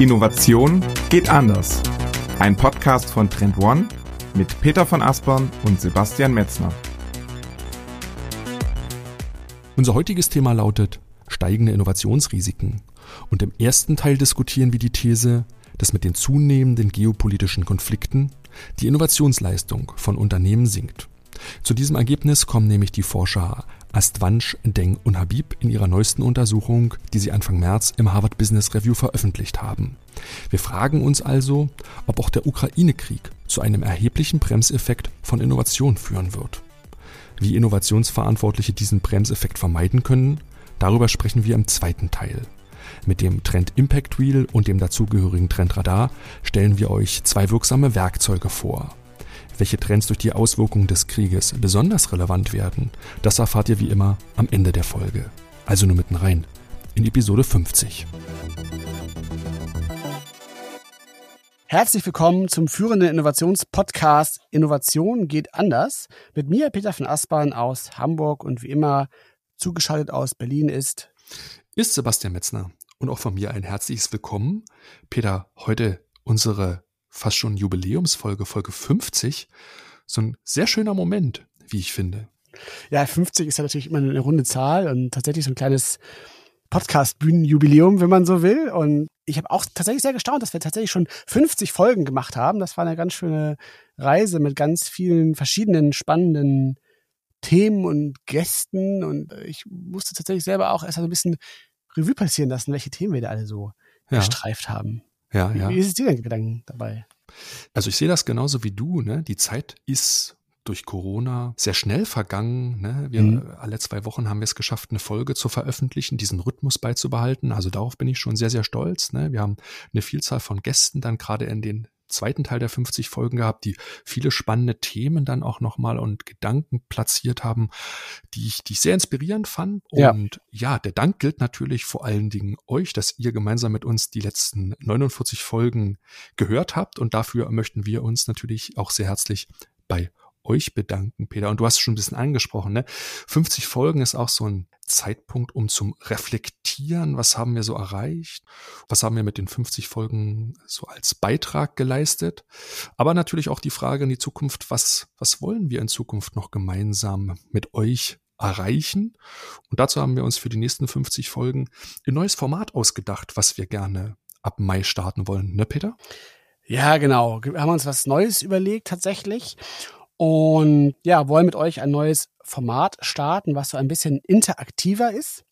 Innovation geht anders. Ein Podcast von Trend One mit Peter von Aspern und Sebastian Metzner. Unser heutiges Thema lautet steigende Innovationsrisiken. Und im ersten Teil diskutieren wir die These, dass mit den zunehmenden geopolitischen Konflikten die Innovationsleistung von Unternehmen sinkt. Zu diesem Ergebnis kommen nämlich die Forscher Astvanch, Deng und Habib in ihrer neuesten Untersuchung, die sie Anfang März im Harvard Business Review veröffentlicht haben. Wir fragen uns also, ob auch der Ukraine-Krieg zu einem erheblichen Bremseffekt von Innovation führen wird. Wie Innovationsverantwortliche diesen Bremseffekt vermeiden können, darüber sprechen wir im zweiten Teil. Mit dem Trend Impact Wheel und dem dazugehörigen Trend Radar stellen wir euch zwei wirksame Werkzeuge vor. Welche Trends durch die Auswirkungen des Krieges besonders relevant werden, das erfahrt ihr wie immer am Ende der Folge. Also nur mitten rein in Episode 50. Herzlich willkommen zum führenden Innovationspodcast Innovation geht anders. Mit mir Peter von Aspern aus Hamburg und wie immer zugeschaltet aus Berlin ist ist Sebastian Metzner und auch von mir ein herzliches Willkommen. Peter, heute unsere fast schon Jubiläumsfolge, Folge 50. So ein sehr schöner Moment, wie ich finde. Ja, 50 ist ja natürlich immer eine runde Zahl und tatsächlich so ein kleines Podcast-Bühnenjubiläum, wenn man so will. Und ich habe auch tatsächlich sehr gestaunt, dass wir tatsächlich schon 50 Folgen gemacht haben. Das war eine ganz schöne Reise mit ganz vielen verschiedenen spannenden Themen und Gästen. Und ich musste tatsächlich selber auch erst ein bisschen Revue passieren lassen, welche Themen wir da alle so ja. gestreift haben. Ja, ja. Wie ist es dir denn Gedanken dabei? Also ich sehe das genauso wie du. Ne? Die Zeit ist durch Corona sehr schnell vergangen. Ne? Wir, mhm. Alle zwei Wochen haben wir es geschafft, eine Folge zu veröffentlichen, diesen Rhythmus beizubehalten. Also darauf bin ich schon sehr, sehr stolz. Ne? Wir haben eine Vielzahl von Gästen dann gerade in den zweiten Teil der 50 Folgen gehabt, die viele spannende Themen dann auch nochmal und Gedanken platziert haben, die ich, die ich sehr inspirierend fand. Ja. Und ja, der Dank gilt natürlich vor allen Dingen euch, dass ihr gemeinsam mit uns die letzten 49 Folgen gehört habt. Und dafür möchten wir uns natürlich auch sehr herzlich bei euch bedanken, Peter. Und du hast schon ein bisschen angesprochen, ne? 50 Folgen ist auch so ein Zeitpunkt, um zum Reflektieren, was haben wir so erreicht, was haben wir mit den 50 Folgen so als Beitrag geleistet. Aber natürlich auch die Frage in die Zukunft, was, was wollen wir in Zukunft noch gemeinsam mit euch erreichen? Und dazu haben wir uns für die nächsten 50 Folgen ein neues Format ausgedacht, was wir gerne ab Mai starten wollen, ne, Peter? Ja, genau. Wir haben uns was Neues überlegt tatsächlich. Und ja, wollen mit euch ein neues Format starten, was so ein bisschen interaktiver ist.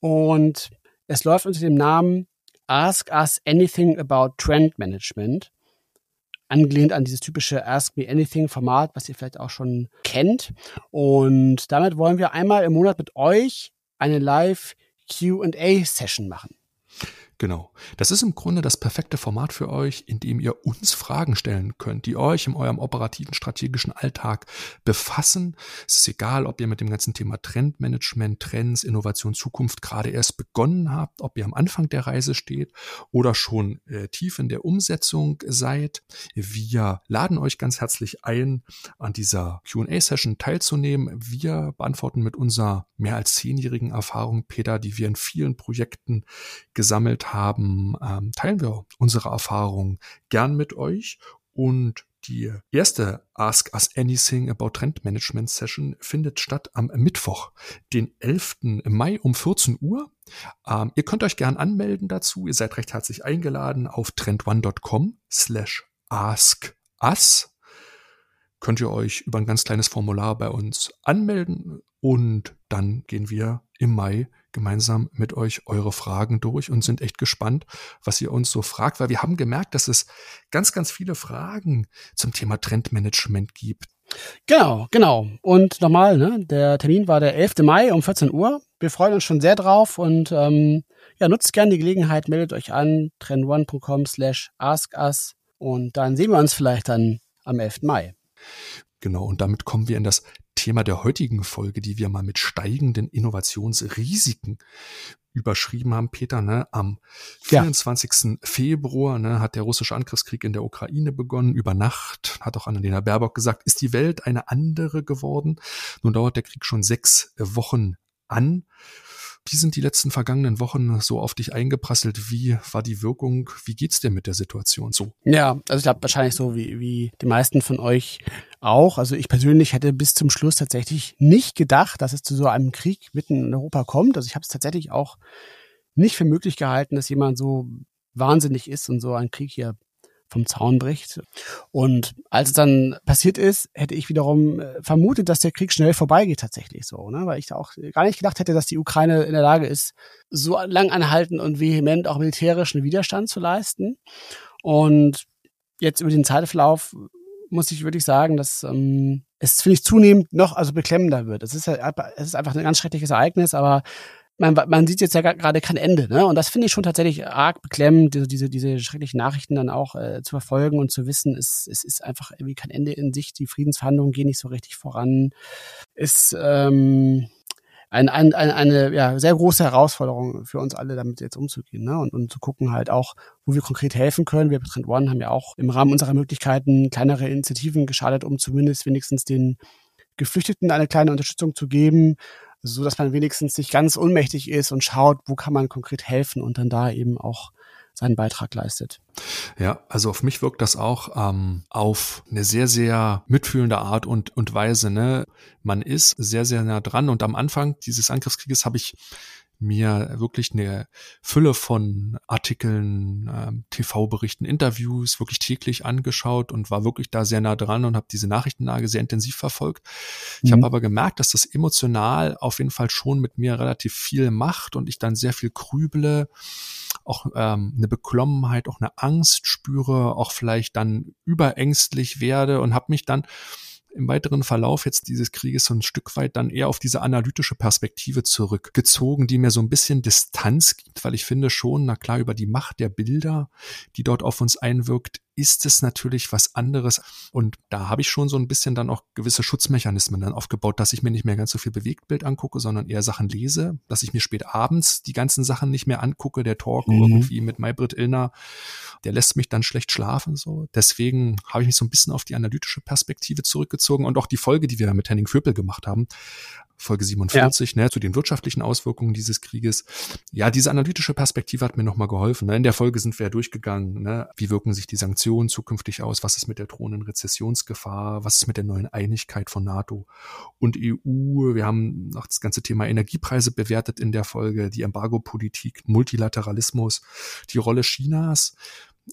Und es läuft unter dem Namen Ask Us Anything About Trend Management. Angelehnt an dieses typische Ask Me Anything Format, was ihr vielleicht auch schon kennt. Und damit wollen wir einmal im Monat mit euch eine Live Q&A Session machen. Genau. Das ist im Grunde das perfekte Format für euch, in dem ihr uns Fragen stellen könnt, die euch in eurem operativen strategischen Alltag befassen. Es ist egal, ob ihr mit dem ganzen Thema Trendmanagement, Trends, Innovation, Zukunft gerade erst begonnen habt, ob ihr am Anfang der Reise steht oder schon äh, tief in der Umsetzung seid. Wir laden euch ganz herzlich ein, an dieser Q&A-Session teilzunehmen. Wir beantworten mit unserer mehr als zehnjährigen Erfahrung, Peter, die wir in vielen Projekten gesammelt haben, ähm, teilen wir unsere Erfahrungen gern mit euch und die erste Ask Us Anything About Trend Management Session findet statt am Mittwoch, den 11. Mai um 14 Uhr. Ähm, ihr könnt euch gern anmelden dazu. Ihr seid recht herzlich eingeladen auf trendone.com slash ask us. Könnt ihr euch über ein ganz kleines Formular bei uns anmelden und dann gehen wir im Mai gemeinsam mit euch eure Fragen durch und sind echt gespannt, was ihr uns so fragt, weil wir haben gemerkt, dass es ganz, ganz viele Fragen zum Thema Trendmanagement gibt. Genau, genau. Und nochmal, ne, der Termin war der 11. Mai um 14 Uhr. Wir freuen uns schon sehr drauf und ähm, ja, nutzt gerne die Gelegenheit, meldet euch an, trendone.com slash askus und dann sehen wir uns vielleicht dann am 11. Mai. Genau, und damit kommen wir in das Thema der heutigen Folge, die wir mal mit steigenden Innovationsrisiken überschrieben haben, Peter, ne, am 24. Ja. Februar ne, hat der russische Angriffskrieg in der Ukraine begonnen. Über Nacht hat auch Annalena Baerbock gesagt, ist die Welt eine andere geworden. Nun dauert der Krieg schon sechs Wochen an. Wie sind die letzten vergangenen Wochen so auf dich eingeprasselt? Wie war die Wirkung? Wie geht's dir mit der Situation so? Ja, also ich glaube wahrscheinlich so wie, wie die meisten von euch auch. Also ich persönlich hätte bis zum Schluss tatsächlich nicht gedacht, dass es zu so einem Krieg mitten in Europa kommt. Also ich habe es tatsächlich auch nicht für möglich gehalten, dass jemand so wahnsinnig ist und so einen Krieg hier vom Zaun bricht. Und als es dann passiert ist, hätte ich wiederum äh, vermutet, dass der Krieg schnell vorbeigeht tatsächlich so, ne? weil ich da auch gar nicht gedacht hätte, dass die Ukraine in der Lage ist, so lang anhalten und vehement auch militärischen Widerstand zu leisten. Und jetzt über den Zeitverlauf muss ich wirklich sagen, dass ähm, es finde ich zunehmend noch also beklemmender wird. Es ist ja, es ist einfach ein ganz schreckliches Ereignis, aber man, man sieht jetzt ja gerade kein Ende, ne? Und das finde ich schon tatsächlich arg beklemmend, diese, diese, diese schrecklichen Nachrichten dann auch äh, zu verfolgen und zu wissen, es, es ist einfach irgendwie kein Ende in sich, die Friedensverhandlungen gehen nicht so richtig voran. Ist ähm, ein, ein, ein, eine ja, sehr große Herausforderung für uns alle, damit jetzt umzugehen, ne? Und, und zu gucken halt auch, wo wir konkret helfen können. Wir bei Trend One haben ja auch im Rahmen unserer Möglichkeiten kleinere Initiativen geschadet, um zumindest wenigstens den Geflüchteten eine kleine Unterstützung zu geben so dass man wenigstens nicht ganz ohnmächtig ist und schaut, wo kann man konkret helfen und dann da eben auch seinen Beitrag leistet. Ja, also auf mich wirkt das auch ähm, auf eine sehr, sehr mitfühlende Art und, und Weise. Ne? Man ist sehr, sehr nah dran und am Anfang dieses Angriffskrieges habe ich mir wirklich eine Fülle von Artikeln, ähm, TV-Berichten, Interviews wirklich täglich angeschaut und war wirklich da sehr nah dran und habe diese Nachrichtenlage sehr intensiv verfolgt. Ich mhm. habe aber gemerkt, dass das emotional auf jeden Fall schon mit mir relativ viel macht und ich dann sehr viel grüble, auch ähm, eine Beklommenheit, auch eine Angst spüre, auch vielleicht dann überängstlich werde und habe mich dann im weiteren Verlauf jetzt dieses Krieges so ein Stück weit dann eher auf diese analytische Perspektive zurückgezogen, die mir so ein bisschen Distanz gibt, weil ich finde schon, na klar, über die Macht der Bilder, die dort auf uns einwirkt, ist es natürlich was anderes. Und da habe ich schon so ein bisschen dann auch gewisse Schutzmechanismen dann aufgebaut, dass ich mir nicht mehr ganz so viel Bewegtbild angucke, sondern eher Sachen lese, dass ich mir spät abends die ganzen Sachen nicht mehr angucke. Der Talk mhm. irgendwie mit Maybrit Illner, der lässt mich dann schlecht schlafen. So. Deswegen habe ich mich so ein bisschen auf die analytische Perspektive zurückgezogen und auch die Folge, die wir mit Henning Vöpel gemacht haben, Folge 47, ja. ne, zu den wirtschaftlichen Auswirkungen dieses Krieges. Ja, diese analytische Perspektive hat mir nochmal geholfen. Ne? In der Folge sind wir ja durchgegangen, ne? wie wirken sich die Sanktionen zukünftig aus, was ist mit der drohenden Rezessionsgefahr, was ist mit der neuen Einigkeit von NATO und EU. Wir haben noch das ganze Thema Energiepreise bewertet in der Folge, die Embargo-Politik, Multilateralismus, die Rolle Chinas.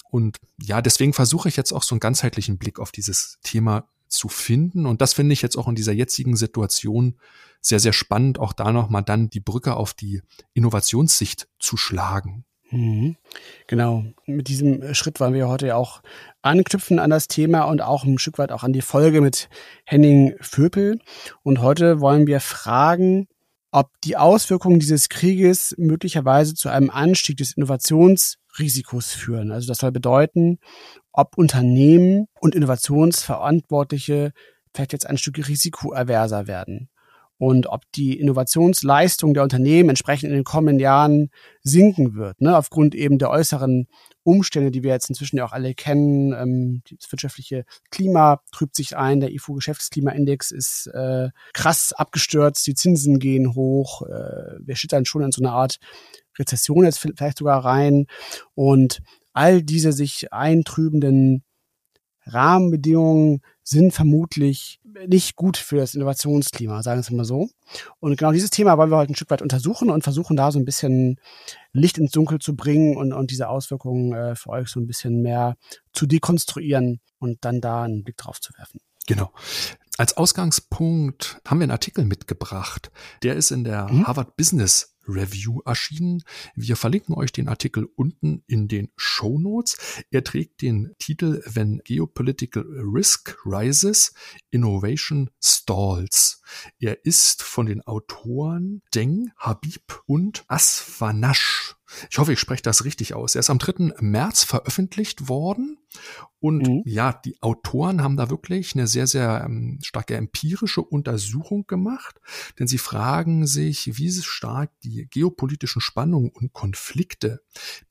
Und ja, deswegen versuche ich jetzt auch so einen ganzheitlichen Blick auf dieses Thema zu finden. Und das finde ich jetzt auch in dieser jetzigen Situation sehr, sehr spannend, auch da nochmal dann die Brücke auf die Innovationssicht zu schlagen. Mhm. Genau. Mit diesem Schritt wollen wir heute ja auch anknüpfen an das Thema und auch ein Stück weit auch an die Folge mit Henning Vöpel. Und heute wollen wir fragen, ob die Auswirkungen dieses Krieges möglicherweise zu einem Anstieg des Innovationsrisikos führen. Also das soll bedeuten, ob Unternehmen und Innovationsverantwortliche vielleicht jetzt ein Stück risikoaverser werden und ob die Innovationsleistung der Unternehmen entsprechend in den kommenden Jahren sinken wird, ne, aufgrund eben der äußeren Umstände, die wir jetzt inzwischen ja auch alle kennen. Ähm, das wirtschaftliche Klima trübt sich ein, der IFO-Geschäftsklimaindex ist äh, krass abgestürzt, die Zinsen gehen hoch, äh, wir schüttern schon in so eine Art Rezession jetzt vielleicht sogar rein und all diese sich eintrübenden Rahmenbedingungen sind vermutlich nicht gut für das Innovationsklima, sagen wir es mal so. Und genau dieses Thema wollen wir heute ein Stück weit untersuchen und versuchen da so ein bisschen Licht ins Dunkel zu bringen und, und diese Auswirkungen äh, für euch so ein bisschen mehr zu dekonstruieren und dann da einen Blick drauf zu werfen. Genau. Als Ausgangspunkt haben wir einen Artikel mitgebracht. Der ist in der mhm. Harvard Business Review erschienen. Wir verlinken euch den Artikel unten in den Show Notes. Er trägt den Titel When Geopolitical Risk Rises, Innovation Stalls. Er ist von den Autoren Deng, Habib und Asfanash Ich hoffe, ich spreche das richtig aus. Er ist am 3. März veröffentlicht worden und mhm. ja, die Autoren haben da wirklich eine sehr, sehr ähm, starke empirische Untersuchung gemacht, denn sie fragen sich, wie stark die geopolitischen Spannungen und Konflikte,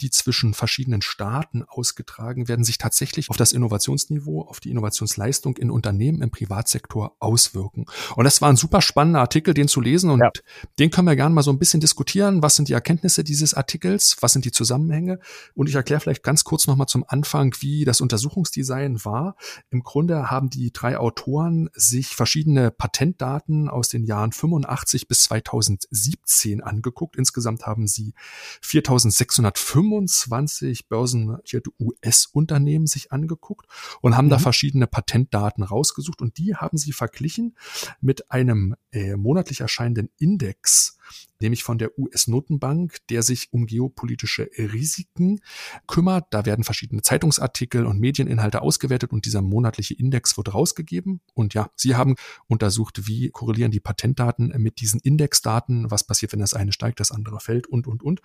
die zwischen verschiedenen Staaten ausgetragen werden, sich tatsächlich auf das Innovationsniveau, auf die Innovationsleistung in Unternehmen im Privatsektor auswirken. Und das war ein super spannender Artikel, den zu lesen und ja. den können wir gerne mal so ein bisschen diskutieren. Was sind die Erkenntnisse dieses Artikels? Was sind die Zusammenhänge? Und ich erkläre vielleicht ganz kurz nochmal zum Anfang, wie das Untersuchungs Verpackungsdesign war. Im Grunde haben die drei Autoren sich verschiedene Patentdaten aus den Jahren 85 bis 2017 angeguckt. Insgesamt haben sie 4625 börsennotierte US-Unternehmen sich angeguckt und haben mhm. da verschiedene Patentdaten rausgesucht und die haben sie verglichen mit einem äh, monatlich erscheinenden Index nämlich von der US-Notenbank, der sich um geopolitische Risiken kümmert. Da werden verschiedene Zeitungsartikel und Medieninhalte ausgewertet und dieser monatliche Index wird rausgegeben. Und ja, Sie haben untersucht, wie korrelieren die Patentdaten mit diesen Indexdaten, was passiert, wenn das eine steigt, das andere fällt und, und, und.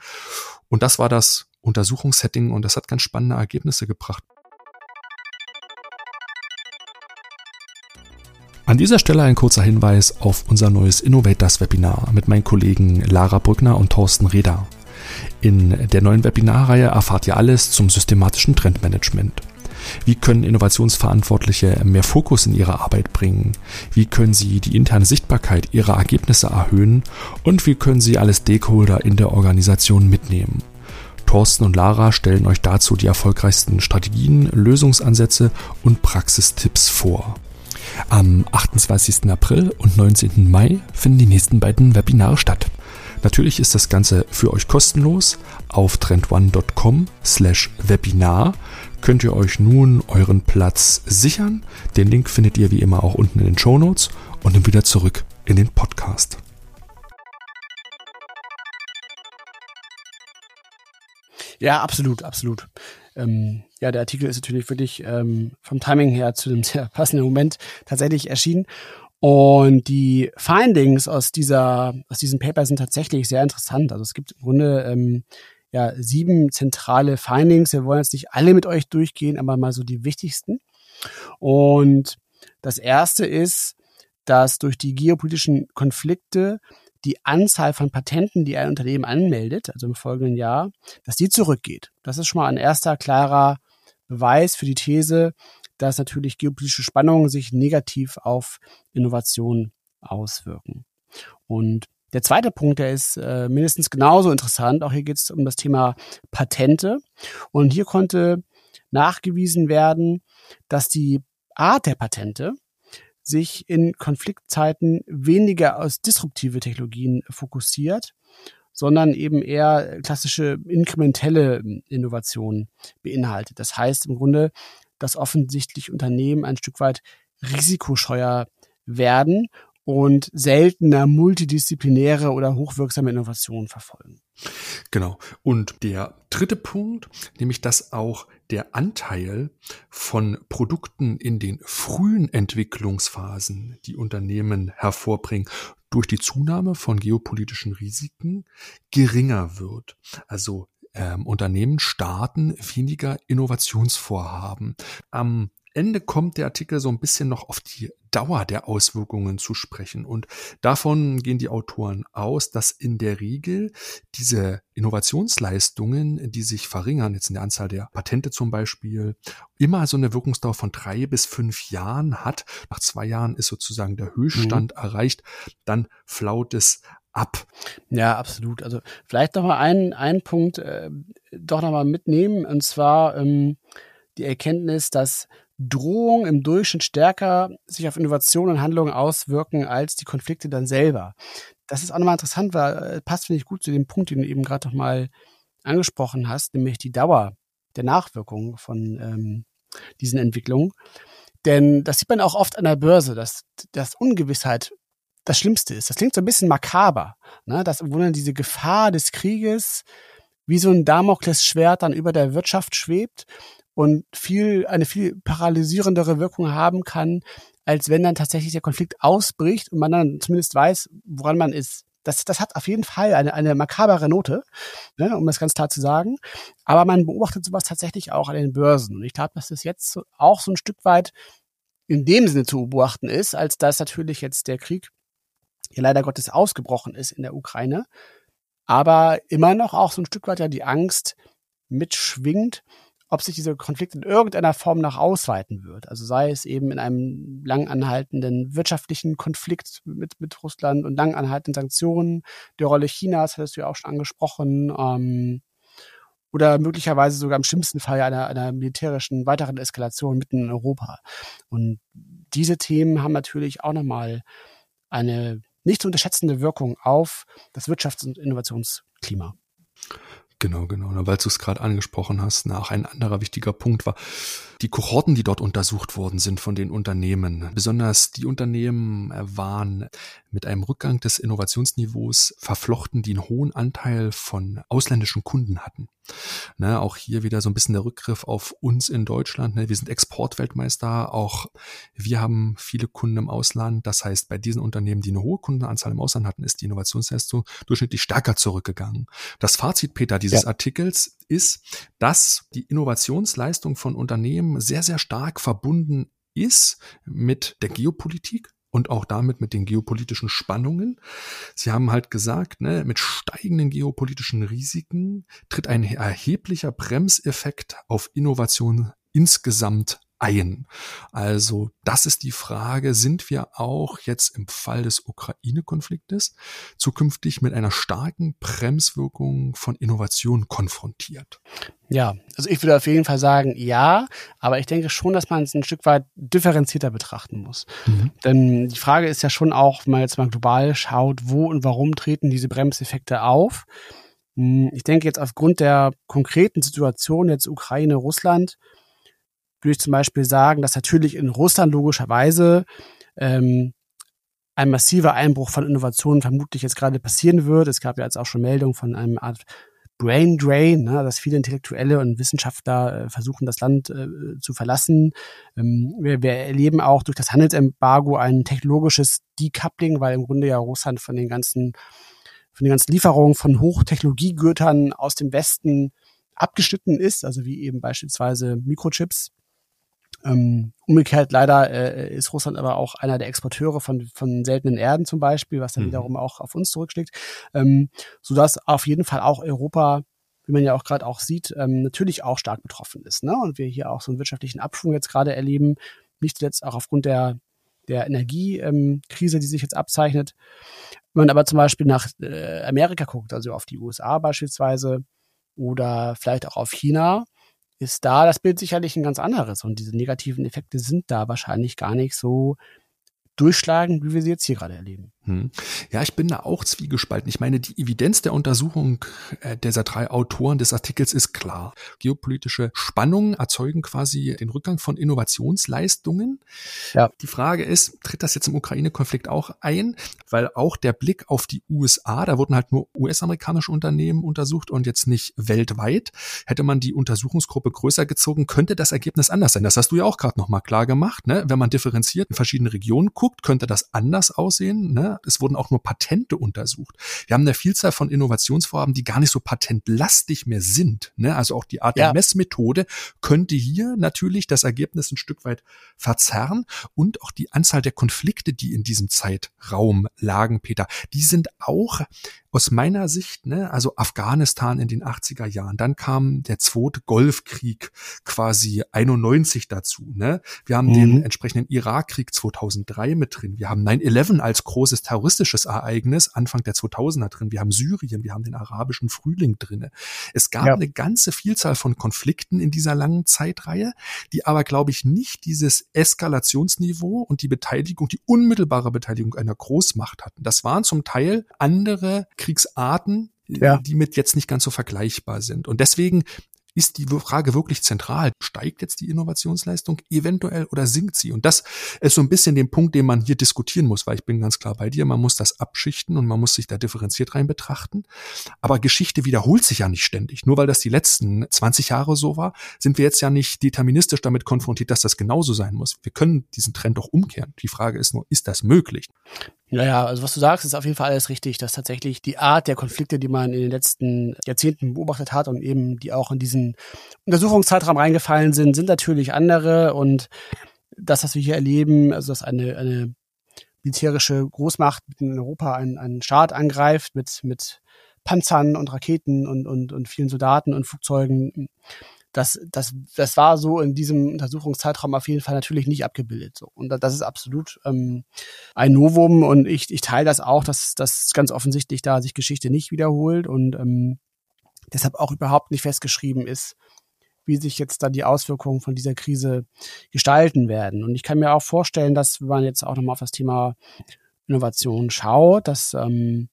Und das war das Untersuchungssetting und das hat ganz spannende Ergebnisse gebracht. An dieser Stelle ein kurzer Hinweis auf unser neues Innovators Webinar mit meinen Kollegen Lara Brückner und Thorsten Reda. In der neuen Webinarreihe erfahrt ihr alles zum systematischen Trendmanagement. Wie können Innovationsverantwortliche mehr Fokus in ihre Arbeit bringen? Wie können sie die interne Sichtbarkeit ihrer Ergebnisse erhöhen? Und wie können sie alle Stakeholder in der Organisation mitnehmen? Thorsten und Lara stellen euch dazu die erfolgreichsten Strategien, Lösungsansätze und Praxistipps vor. Am 28. April und 19. Mai finden die nächsten beiden Webinare statt. Natürlich ist das Ganze für euch kostenlos. Auf trendone.com slash Webinar könnt ihr euch nun euren Platz sichern. Den Link findet ihr wie immer auch unten in den Show Notes und dann wieder zurück in den Podcast. Ja, absolut, absolut. Ähm, ja, der Artikel ist natürlich wirklich ähm, vom Timing her zu einem sehr passenden Moment tatsächlich erschienen. Und die Findings aus dieser, aus diesem Paper sind tatsächlich sehr interessant. Also es gibt im Grunde ähm, ja sieben zentrale Findings. Wir wollen jetzt nicht alle mit euch durchgehen, aber mal so die wichtigsten. Und das erste ist, dass durch die geopolitischen Konflikte die Anzahl von Patenten, die ein Unternehmen anmeldet, also im folgenden Jahr, dass die zurückgeht. Das ist schon mal ein erster klarer Beweis für die These, dass natürlich geopolitische Spannungen sich negativ auf Innovation auswirken. Und der zweite Punkt, der ist äh, mindestens genauso interessant. Auch hier geht es um das Thema Patente. Und hier konnte nachgewiesen werden, dass die Art der Patente sich in Konfliktzeiten weniger aus disruptive Technologien fokussiert, sondern eben eher klassische inkrementelle Innovationen beinhaltet. Das heißt im Grunde, dass offensichtlich Unternehmen ein Stück weit risikoscheuer werden und seltener multidisziplinäre oder hochwirksame Innovationen verfolgen. Genau. Und der dritte Punkt, nämlich dass auch der Anteil von Produkten in den frühen Entwicklungsphasen, die Unternehmen hervorbringen, durch die Zunahme von geopolitischen Risiken geringer wird. Also ähm, Unternehmen starten weniger Innovationsvorhaben. Am Ende kommt der Artikel so ein bisschen noch auf die Dauer der Auswirkungen zu sprechen. Und davon gehen die Autoren aus, dass in der Regel diese Innovationsleistungen, die sich verringern, jetzt in der Anzahl der Patente zum Beispiel, immer so eine Wirkungsdauer von drei bis fünf Jahren hat. Nach zwei Jahren ist sozusagen der Höchststand mhm. erreicht. Dann flaut es ab. Ja, absolut. Also vielleicht noch mal einen, einen Punkt äh, doch noch mal mitnehmen, und zwar ähm, die Erkenntnis, dass Drohungen im Durchschnitt stärker sich auf Innovation und Handlungen auswirken als die Konflikte dann selber. Das ist auch nochmal interessant, weil äh, passt, finde ich, gut zu dem Punkt, den du eben gerade noch mal angesprochen hast, nämlich die Dauer der Nachwirkungen von ähm, diesen Entwicklungen. Denn das sieht man auch oft an der Börse, dass, dass Ungewissheit das Schlimmste ist. Das klingt so ein bisschen makaber, ne? dass im Grunde diese Gefahr des Krieges wie so ein Damoklesschwert dann über der Wirtschaft schwebt und viel, eine viel paralysierendere Wirkung haben kann, als wenn dann tatsächlich der Konflikt ausbricht und man dann zumindest weiß, woran man ist. das, das hat auf jeden Fall eine, eine makabere Note, ne, um das ganz klar zu sagen. Aber man beobachtet sowas tatsächlich auch an den Börsen. Und ich glaube, dass das jetzt auch so ein Stück weit in dem Sinne zu beobachten ist, als dass natürlich jetzt der Krieg hier leider Gottes ausgebrochen ist in der Ukraine, aber immer noch auch so ein Stück weit ja die Angst mitschwingt, ob sich dieser Konflikt in irgendeiner Form noch ausweiten wird. Also sei es eben in einem lang anhaltenden wirtschaftlichen Konflikt mit, mit Russland und lang anhaltenden Sanktionen, der Rolle Chinas, hattest du ja auch schon angesprochen, ähm, oder möglicherweise sogar im schlimmsten Fall einer, einer militärischen weiteren Eskalation mitten in Europa. Und diese Themen haben natürlich auch nochmal eine nicht zu unterschätzende Wirkung auf das Wirtschafts- und Innovationsklima. Genau, genau. Weil du es gerade angesprochen hast, nach ein anderer wichtiger Punkt war die Kohorten, die dort untersucht worden sind von den Unternehmen. Besonders die Unternehmen waren mit einem Rückgang des Innovationsniveaus verflochten, die einen hohen Anteil von ausländischen Kunden hatten. Ne, auch hier wieder so ein bisschen der Rückgriff auf uns in Deutschland. Ne, wir sind Exportweltmeister. Auch wir haben viele Kunden im Ausland. Das heißt, bei diesen Unternehmen, die eine hohe Kundenanzahl im Ausland hatten, ist die Innovationsleistung durchschnittlich stärker zurückgegangen. Das Fazit, Peter, dieses ja. Artikels ist, dass die Innovationsleistung von Unternehmen sehr, sehr stark verbunden ist mit der Geopolitik, und auch damit mit den geopolitischen Spannungen. Sie haben halt gesagt, ne, mit steigenden geopolitischen Risiken tritt ein erheblicher Bremseffekt auf Innovation insgesamt ein. Also das ist die Frage, sind wir auch jetzt im Fall des Ukraine-Konfliktes zukünftig mit einer starken Bremswirkung von Innovation konfrontiert? Ja, also ich würde auf jeden Fall sagen, ja, aber ich denke schon, dass man es ein Stück weit differenzierter betrachten muss. Mhm. Denn die Frage ist ja schon auch, wenn man jetzt mal global schaut, wo und warum treten diese Bremseffekte auf? Hm, ich denke jetzt aufgrund der konkreten Situation jetzt Ukraine, Russland, würde ich zum Beispiel sagen, dass natürlich in Russland logischerweise ähm, ein massiver Einbruch von Innovationen vermutlich jetzt gerade passieren wird. Es gab ja jetzt auch schon Meldungen von einem Art Brain Drain, ne, dass viele Intellektuelle und Wissenschaftler äh, versuchen, das Land äh, zu verlassen. Ähm, wir, wir erleben auch durch das Handelsembargo ein technologisches Decoupling, weil im Grunde ja Russland von den ganzen von den ganzen Lieferungen von Hochtechnologiegürtern aus dem Westen abgeschnitten ist, also wie eben beispielsweise Mikrochips ähm, umgekehrt leider äh, ist Russland aber auch einer der Exporteure von, von seltenen Erden zum Beispiel, was dann mhm. wiederum auch auf uns zurückschlägt, ähm, sodass auf jeden Fall auch Europa wie man ja auch gerade auch sieht, ähm, natürlich auch stark betroffen ist. Ne? Und wir hier auch so einen wirtschaftlichen Abschwung jetzt gerade erleben, nicht zuletzt auch aufgrund der, der Energiekrise, ähm, die sich jetzt abzeichnet. Wenn man aber zum Beispiel nach äh, Amerika guckt, also auf die USA beispielsweise oder vielleicht auch auf China, ist da das Bild sicherlich ein ganz anderes. Und diese negativen Effekte sind da wahrscheinlich gar nicht so durchschlagen, wie wir sie jetzt hier gerade erleben. Hm. Ja, ich bin da auch zwiegespalten. Ich meine, die Evidenz der Untersuchung äh, dieser drei Autoren des Artikels ist klar. Geopolitische Spannungen erzeugen quasi den Rückgang von Innovationsleistungen. Ja. Die Frage ist, tritt das jetzt im Ukraine-Konflikt auch ein? Weil auch der Blick auf die USA, da wurden halt nur US-amerikanische Unternehmen untersucht und jetzt nicht weltweit. Hätte man die Untersuchungsgruppe größer gezogen, könnte das Ergebnis anders sein. Das hast du ja auch gerade nochmal klar gemacht. Ne? Wenn man differenziert in verschiedene Regionen guckt, könnte das anders aussehen. Ne? Es wurden auch nur Patente untersucht. Wir haben eine Vielzahl von Innovationsvorhaben, die gar nicht so patentlastig mehr sind. Ne? Also auch die Art ja. der Messmethode könnte hier natürlich das Ergebnis ein Stück weit verzerren und auch die Anzahl der Konflikte, die in diesem Zeitraum lagen, Peter, die sind auch aus meiner Sicht, ne, also Afghanistan in den 80er Jahren, dann kam der zweite Golfkrieg quasi 91 dazu, ne? Wir haben mhm. den entsprechenden Irakkrieg 2003 mit drin. Wir haben 9/11 als großes terroristisches Ereignis Anfang der 2000er drin. Wir haben Syrien, wir haben den arabischen Frühling drinne. Es gab ja. eine ganze Vielzahl von Konflikten in dieser langen Zeitreihe, die aber glaube ich nicht dieses Eskalationsniveau und die Beteiligung, die unmittelbare Beteiligung einer Großmacht hatten. Das waren zum Teil andere Kriegsarten, ja. die mit jetzt nicht ganz so vergleichbar sind. Und deswegen ist die Frage wirklich zentral. Steigt jetzt die Innovationsleistung eventuell oder sinkt sie? Und das ist so ein bisschen den Punkt, den man hier diskutieren muss, weil ich bin ganz klar bei dir, man muss das abschichten und man muss sich da differenziert rein betrachten. Aber Geschichte wiederholt sich ja nicht ständig. Nur weil das die letzten 20 Jahre so war, sind wir jetzt ja nicht deterministisch damit konfrontiert, dass das genauso sein muss. Wir können diesen Trend doch umkehren. Die Frage ist nur, ist das möglich? Ja, ja, also was du sagst, ist auf jeden Fall alles richtig, dass tatsächlich die Art der Konflikte, die man in den letzten Jahrzehnten beobachtet hat und eben die auch in diesen Untersuchungszeitraum reingefallen sind, sind natürlich andere. Und das, was wir hier erleben, also dass eine, eine militärische Großmacht in Europa einen, einen Staat angreift mit, mit Panzern und Raketen und, und, und vielen Soldaten und Flugzeugen, das, das, das war so in diesem Untersuchungszeitraum auf jeden Fall natürlich nicht abgebildet. So. Und das ist absolut ähm, ein Novum und ich, ich teile das auch, dass das ganz offensichtlich da sich Geschichte nicht wiederholt und ähm, deshalb auch überhaupt nicht festgeschrieben ist, wie sich jetzt da die Auswirkungen von dieser Krise gestalten werden. Und ich kann mir auch vorstellen, dass wenn man jetzt auch nochmal auf das Thema Innovation schaut, dass, ähm,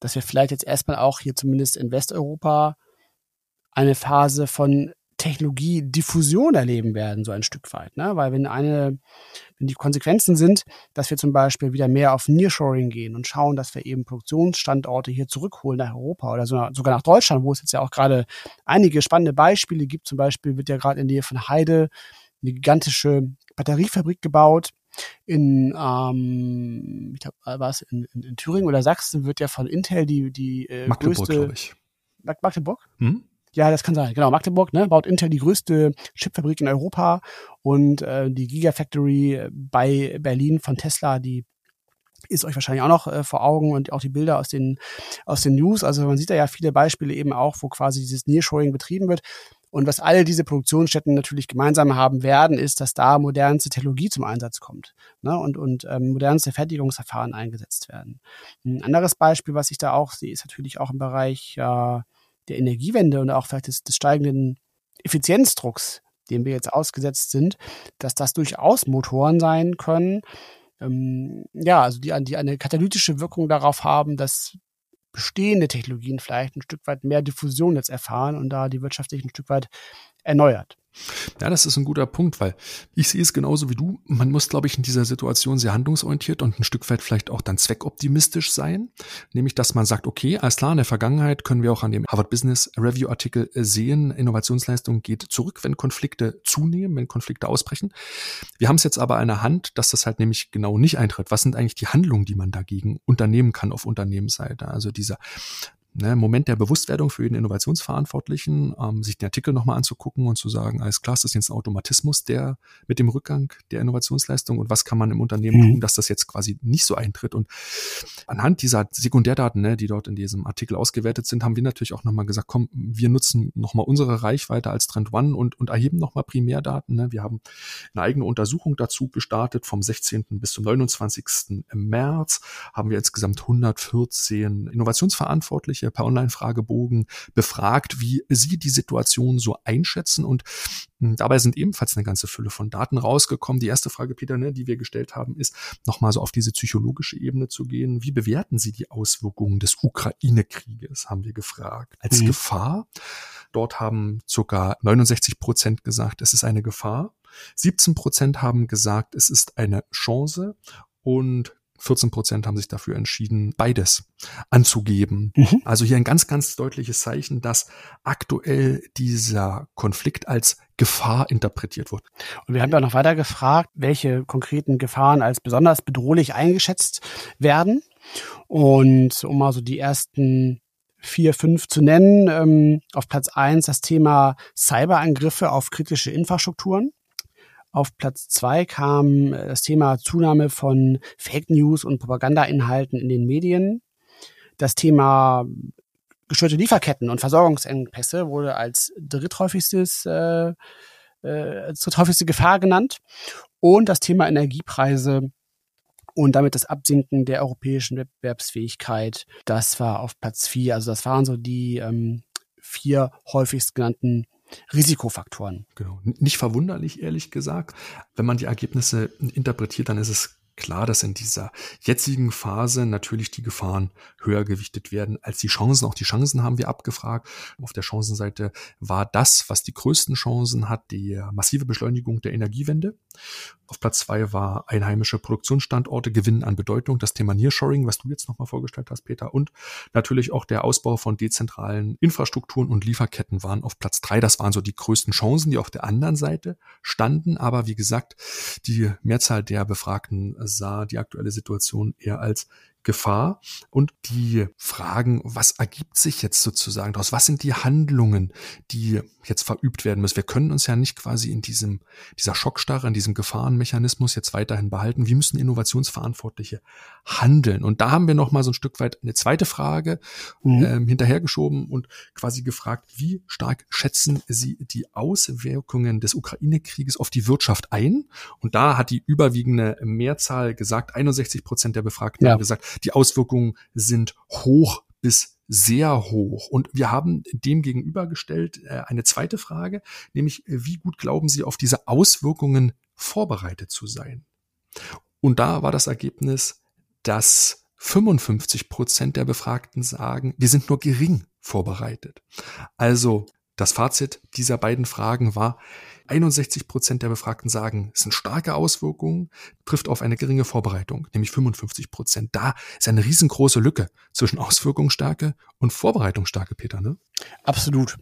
dass wir vielleicht jetzt erstmal auch hier zumindest in Westeuropa eine Phase von Technologiediffusion erleben werden, so ein Stück weit. Ne? Weil wenn eine, wenn die Konsequenzen sind, dass wir zum Beispiel wieder mehr auf Nearshoring gehen und schauen, dass wir eben Produktionsstandorte hier zurückholen nach Europa oder sogar nach Deutschland, wo es jetzt ja auch gerade einige spannende Beispiele gibt. Zum Beispiel wird ja gerade in der Nähe von Heide eine gigantische Batteriefabrik gebaut. In, ähm, ich glaube, was in, in, in, Thüringen oder Sachsen wird ja von Intel die die äh, Magdeburg, größte ich. Magdeburg? Hm? Ja, das kann sein. Genau, Magdeburg ne, baut Intel die größte Chipfabrik in Europa und äh, die Gigafactory bei Berlin von Tesla, die ist euch wahrscheinlich auch noch äh, vor Augen und auch die Bilder aus den aus den News. Also man sieht da ja viele Beispiele eben auch, wo quasi dieses Nearshoring betrieben wird. Und was alle diese Produktionsstätten natürlich gemeinsam haben werden, ist, dass da modernste Technologie zum Einsatz kommt ne? und, und ähm, modernste Fertigungsverfahren eingesetzt werden. Ein anderes Beispiel, was ich da auch sehe, ist natürlich auch im Bereich äh, der Energiewende und auch vielleicht des, des steigenden Effizienzdrucks, dem wir jetzt ausgesetzt sind, dass das durchaus Motoren sein können, ähm, ja, also die, die eine katalytische Wirkung darauf haben, dass bestehende Technologien vielleicht ein Stück weit mehr Diffusion jetzt erfahren und da die Wirtschaft sich ein Stück weit erneuert. Ja, das ist ein guter Punkt, weil ich sehe es genauso wie du. Man muss, glaube ich, in dieser Situation sehr handlungsorientiert und ein Stück weit vielleicht auch dann zweckoptimistisch sein. Nämlich, dass man sagt, okay, alles klar, in der Vergangenheit können wir auch an dem Harvard Business Review Artikel sehen, Innovationsleistung geht zurück, wenn Konflikte zunehmen, wenn Konflikte ausbrechen. Wir haben es jetzt aber in der Hand, dass das halt nämlich genau nicht eintritt. Was sind eigentlich die Handlungen, die man dagegen unternehmen kann auf Unternehmensseite? Also dieser ne, Moment der Bewusstwerdung für den Innovationsverantwortlichen, ähm, sich den Artikel nochmal anzugucken und zu sagen, alles klar, das ist jetzt ein Automatismus der mit dem Rückgang der Innovationsleistung und was kann man im Unternehmen mhm. tun, dass das jetzt quasi nicht so eintritt. Und anhand dieser Sekundärdaten, ne, die dort in diesem Artikel ausgewertet sind, haben wir natürlich auch nochmal gesagt, komm, wir nutzen nochmal unsere Reichweite als Trend One und, und erheben nochmal Primärdaten. Ne. Wir haben eine eigene Untersuchung dazu gestartet vom 16. bis zum 29. März haben wir insgesamt 114 Innovationsverantwortliche Jugendliche per Online-Fragebogen befragt, wie sie die Situation so einschätzen. Und hm, dabei sind ebenfalls eine ganze Fülle von Daten rausgekommen. Die erste Frage, Peter, ne, die wir gestellt haben, ist, nochmal so auf diese psychologische Ebene zu gehen. Wie bewerten Sie die Auswirkungen des Ukraine-Krieges, haben wir gefragt. Als mhm. Gefahr. Dort haben sogar 69 Prozent gesagt, es ist eine Gefahr. 17 Prozent haben gesagt, es ist eine Chance und 14 Prozent haben sich dafür entschieden, beides anzugeben. Mhm. Also hier ein ganz, ganz deutliches Zeichen, dass aktuell dieser Konflikt als Gefahr interpretiert wird. Und wir haben ja noch weiter gefragt, welche konkreten Gefahren als besonders bedrohlich eingeschätzt werden. Und um mal so die ersten vier, fünf zu nennen, ähm, auf Platz eins das Thema Cyberangriffe auf kritische Infrastrukturen. Auf Platz zwei kam äh, das Thema Zunahme von Fake News und Propagandainhalten in den Medien. Das Thema gestörte Lieferketten und Versorgungsengpässe wurde als dritthäufigstes äh, äh, dritthäufigste Gefahr genannt. Und das Thema Energiepreise und damit das Absinken der europäischen Wettbewerbsfähigkeit, das war auf Platz vier. Also das waren so die ähm, vier häufigst genannten Risikofaktoren. Genau. Nicht verwunderlich, ehrlich gesagt. Wenn man die Ergebnisse interpretiert, dann ist es klar, dass in dieser jetzigen Phase natürlich die Gefahren höher gewichtet werden als die Chancen. Auch die Chancen haben wir abgefragt. Auf der Chancenseite war das, was die größten Chancen hat, die massive Beschleunigung der Energiewende. Auf Platz zwei war einheimische Produktionsstandorte gewinnen an Bedeutung, das Thema Nearshoring, was du jetzt nochmal vorgestellt hast, Peter, und natürlich auch der Ausbau von dezentralen Infrastrukturen und Lieferketten waren auf Platz drei. Das waren so die größten Chancen, die auf der anderen Seite standen. Aber wie gesagt, die Mehrzahl der Befragten sah die aktuelle Situation eher als Gefahr und die Fragen, was ergibt sich jetzt sozusagen daraus? Was sind die Handlungen, die jetzt verübt werden müssen? Wir können uns ja nicht quasi in diesem, dieser Schockstarre, in diesem Gefahrenmechanismus jetzt weiterhin behalten. Wie müssen Innovationsverantwortliche handeln? Und da haben wir noch mal so ein Stück weit eine zweite Frage mhm. ähm, hinterhergeschoben und quasi gefragt, wie stark schätzen Sie die Auswirkungen des Ukraine-Krieges auf die Wirtschaft ein? Und da hat die überwiegende Mehrzahl gesagt, 61 Prozent der Befragten ja. haben gesagt, die Auswirkungen sind hoch bis sehr hoch. Und wir haben dem gegenübergestellt äh, eine zweite Frage, nämlich wie gut glauben Sie auf diese Auswirkungen vorbereitet zu sein? Und da war das Ergebnis, dass 55 Prozent der Befragten sagen, wir sind nur gering vorbereitet. Also das Fazit dieser beiden Fragen war, 61 Prozent der Befragten sagen, es sind starke Auswirkungen, trifft auf eine geringe Vorbereitung, nämlich 55 Prozent. Da ist eine riesengroße Lücke zwischen Auswirkungsstärke und Vorbereitungsstärke, Peter, ne? Absolut.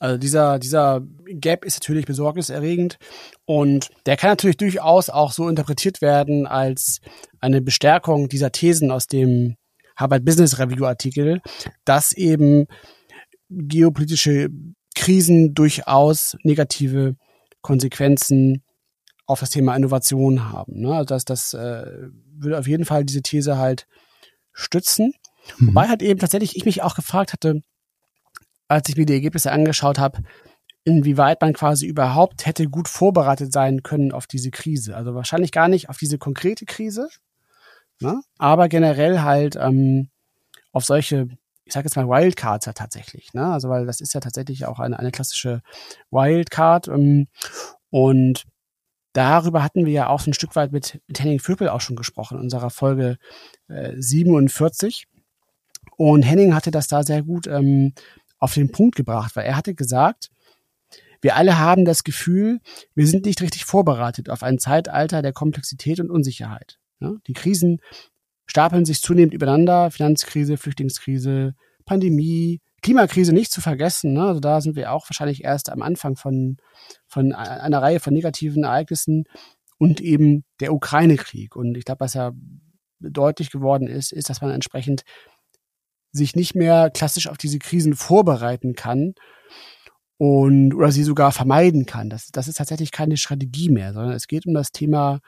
Also dieser, dieser Gap ist natürlich besorgniserregend und der kann natürlich durchaus auch so interpretiert werden als eine Bestärkung dieser Thesen aus dem Harvard Business Review Artikel, dass eben geopolitische Krisen durchaus negative Konsequenzen auf das Thema Innovation haben. Ne? Also das, das äh, würde auf jeden Fall diese These halt stützen. Mhm. Wobei halt eben tatsächlich ich mich auch gefragt hatte, als ich mir die Ergebnisse angeschaut habe, inwieweit man quasi überhaupt hätte gut vorbereitet sein können auf diese Krise. Also wahrscheinlich gar nicht auf diese konkrete Krise, ne? aber generell halt ähm, auf solche, ich sage jetzt mal Wildcards ja tatsächlich. Ne? Also weil das ist ja tatsächlich auch eine, eine klassische Wildcard. Ähm, und darüber hatten wir ja auch so ein Stück weit mit, mit Henning Vöpel auch schon gesprochen, in unserer Folge äh, 47. Und Henning hatte das da sehr gut ähm, auf den Punkt gebracht, weil er hatte gesagt, wir alle haben das Gefühl, wir sind nicht richtig vorbereitet auf ein Zeitalter der Komplexität und Unsicherheit. Ja, die Krisen stapeln sich zunehmend übereinander, Finanzkrise, Flüchtlingskrise, Pandemie, Klimakrise nicht zu vergessen. Ne? Also da sind wir auch wahrscheinlich erst am Anfang von, von einer Reihe von negativen Ereignissen und eben der Ukraine-Krieg. Und ich glaube, was ja deutlich geworden ist, ist, dass man entsprechend sich nicht mehr klassisch auf diese Krisen vorbereiten kann und oder sie sogar vermeiden kann. Das, das ist tatsächlich keine Strategie mehr, sondern es geht um das Thema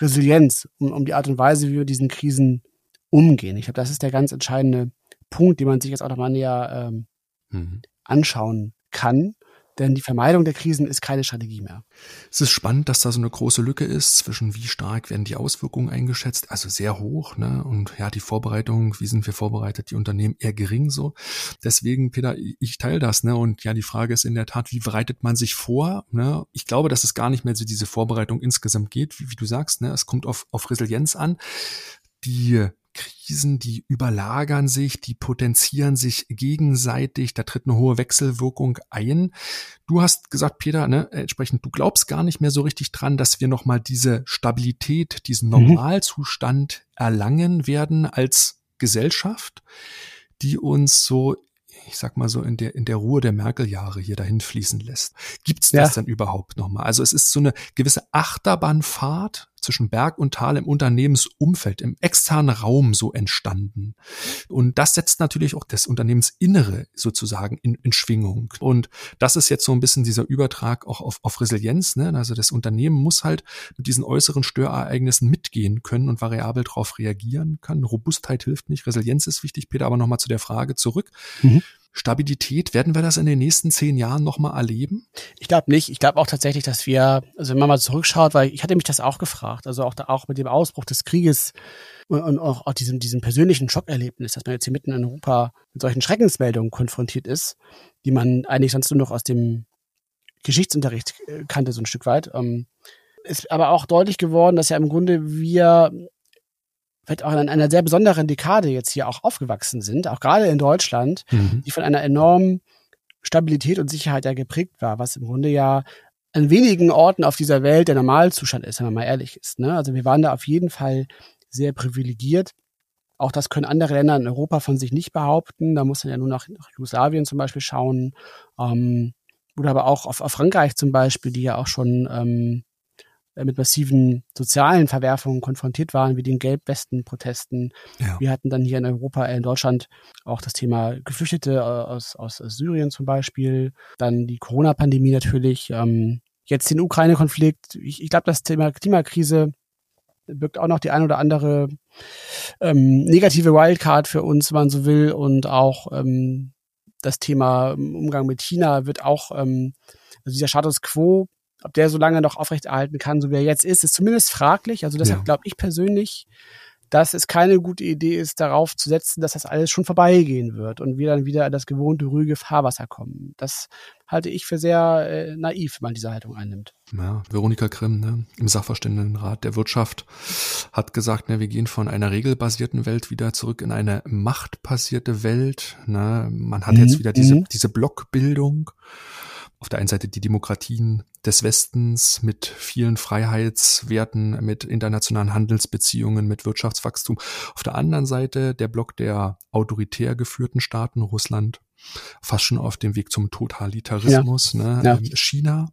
Resilienz, um, um die Art und Weise, wie wir diesen Krisen umgehen. Ich glaube, das ist der ganz entscheidende Punkt, den man sich jetzt auch nochmal näher ähm, mhm. anschauen kann. Denn die Vermeidung der Krisen ist keine Strategie mehr. Es ist spannend, dass da so eine große Lücke ist zwischen wie stark werden die Auswirkungen eingeschätzt, also sehr hoch, ne? Und ja, die Vorbereitung, wie sind wir vorbereitet, die Unternehmen eher gering so. Deswegen, Peter, ich teile das, ne? Und ja, die Frage ist in der Tat, wie bereitet man sich vor? Ne? Ich glaube, dass es gar nicht mehr so diese Vorbereitung insgesamt geht, wie, wie du sagst, ne? Es kommt auf, auf Resilienz an. Die Krisen, die überlagern sich, die potenzieren sich gegenseitig, da tritt eine hohe Wechselwirkung ein. Du hast gesagt, Peter, ne, entsprechend, du glaubst gar nicht mehr so richtig dran, dass wir nochmal diese Stabilität, diesen mhm. Normalzustand mhm. erlangen werden als Gesellschaft, die uns so ich sag mal so in der in der Ruhe der Merkel-Jahre hier dahin fließen lässt. Gibt's das ja. denn überhaupt nochmal? Also es ist so eine gewisse Achterbahnfahrt zwischen Berg und Tal im Unternehmensumfeld, im externen Raum so entstanden. Und das setzt natürlich auch das Unternehmensinnere sozusagen in, in Schwingung. Und das ist jetzt so ein bisschen dieser Übertrag auch auf, auf Resilienz. Ne? Also das Unternehmen muss halt mit diesen äußeren Störereignissen mitgehen können und variabel darauf reagieren können. Robustheit hilft nicht, Resilienz ist wichtig. Peter, aber nochmal zu der Frage zurück. Mhm. Stabilität, werden wir das in den nächsten zehn Jahren nochmal erleben? Ich glaube nicht. Ich glaube auch tatsächlich, dass wir, also wenn man mal zurückschaut, weil ich hatte mich das auch gefragt, also auch, da, auch mit dem Ausbruch des Krieges und, und auch, auch diesem, diesem persönlichen Schockerlebnis, dass man jetzt hier mitten in Europa mit solchen Schreckensmeldungen konfrontiert ist, die man eigentlich sonst nur noch aus dem Geschichtsunterricht äh, kannte, so ein Stück weit. Ähm, ist aber auch deutlich geworden, dass ja im Grunde wir vielleicht auch in einer sehr besonderen Dekade jetzt hier auch aufgewachsen sind, auch gerade in Deutschland, mhm. die von einer enormen Stabilität und Sicherheit ja geprägt war, was im Grunde ja an wenigen Orten auf dieser Welt der Normalzustand ist, wenn man mal ehrlich ist. Ne? Also wir waren da auf jeden Fall sehr privilegiert. Auch das können andere Länder in Europa von sich nicht behaupten. Da muss man ja nur nach, nach Jugoslawien zum Beispiel schauen. Ähm, oder aber auch auf, auf Frankreich zum Beispiel, die ja auch schon ähm, äh, mit massiven sozialen Verwerfungen konfrontiert waren, wie den Gelbwesten-Protesten. Ja. Wir hatten dann hier in Europa, äh, in Deutschland auch das Thema Geflüchtete äh, aus, aus Syrien zum Beispiel, dann die Corona-Pandemie natürlich, ähm, jetzt den Ukraine-Konflikt. Ich, ich glaube, das Thema Klimakrise birgt auch noch die ein oder andere ähm, negative Wildcard für uns, wenn man so will. Und auch ähm, das Thema Umgang mit China wird auch, ähm, also dieser Status quo ob der so lange noch aufrechterhalten kann, so wie er jetzt ist, ist zumindest fraglich. Also deshalb ja. glaube ich persönlich, dass es keine gute Idee ist, darauf zu setzen, dass das alles schon vorbeigehen wird und wir dann wieder in das gewohnte ruhige Fahrwasser kommen. Das halte ich für sehr äh, naiv, wenn man diese Haltung einnimmt. Ja, Veronika Grimm ne, im Sachverständigenrat der Wirtschaft hat gesagt, ne, wir gehen von einer regelbasierten Welt wieder zurück in eine machtbasierte Welt. Ne. Man hat mhm. jetzt wieder diese, mhm. diese Blockbildung auf der einen Seite die Demokratien des Westens mit vielen Freiheitswerten, mit internationalen Handelsbeziehungen, mit Wirtschaftswachstum. Auf der anderen Seite der Block der autoritär geführten Staaten, Russland, fast schon auf dem Weg zum Totalitarismus, ja. Ne, ja. Ähm, China.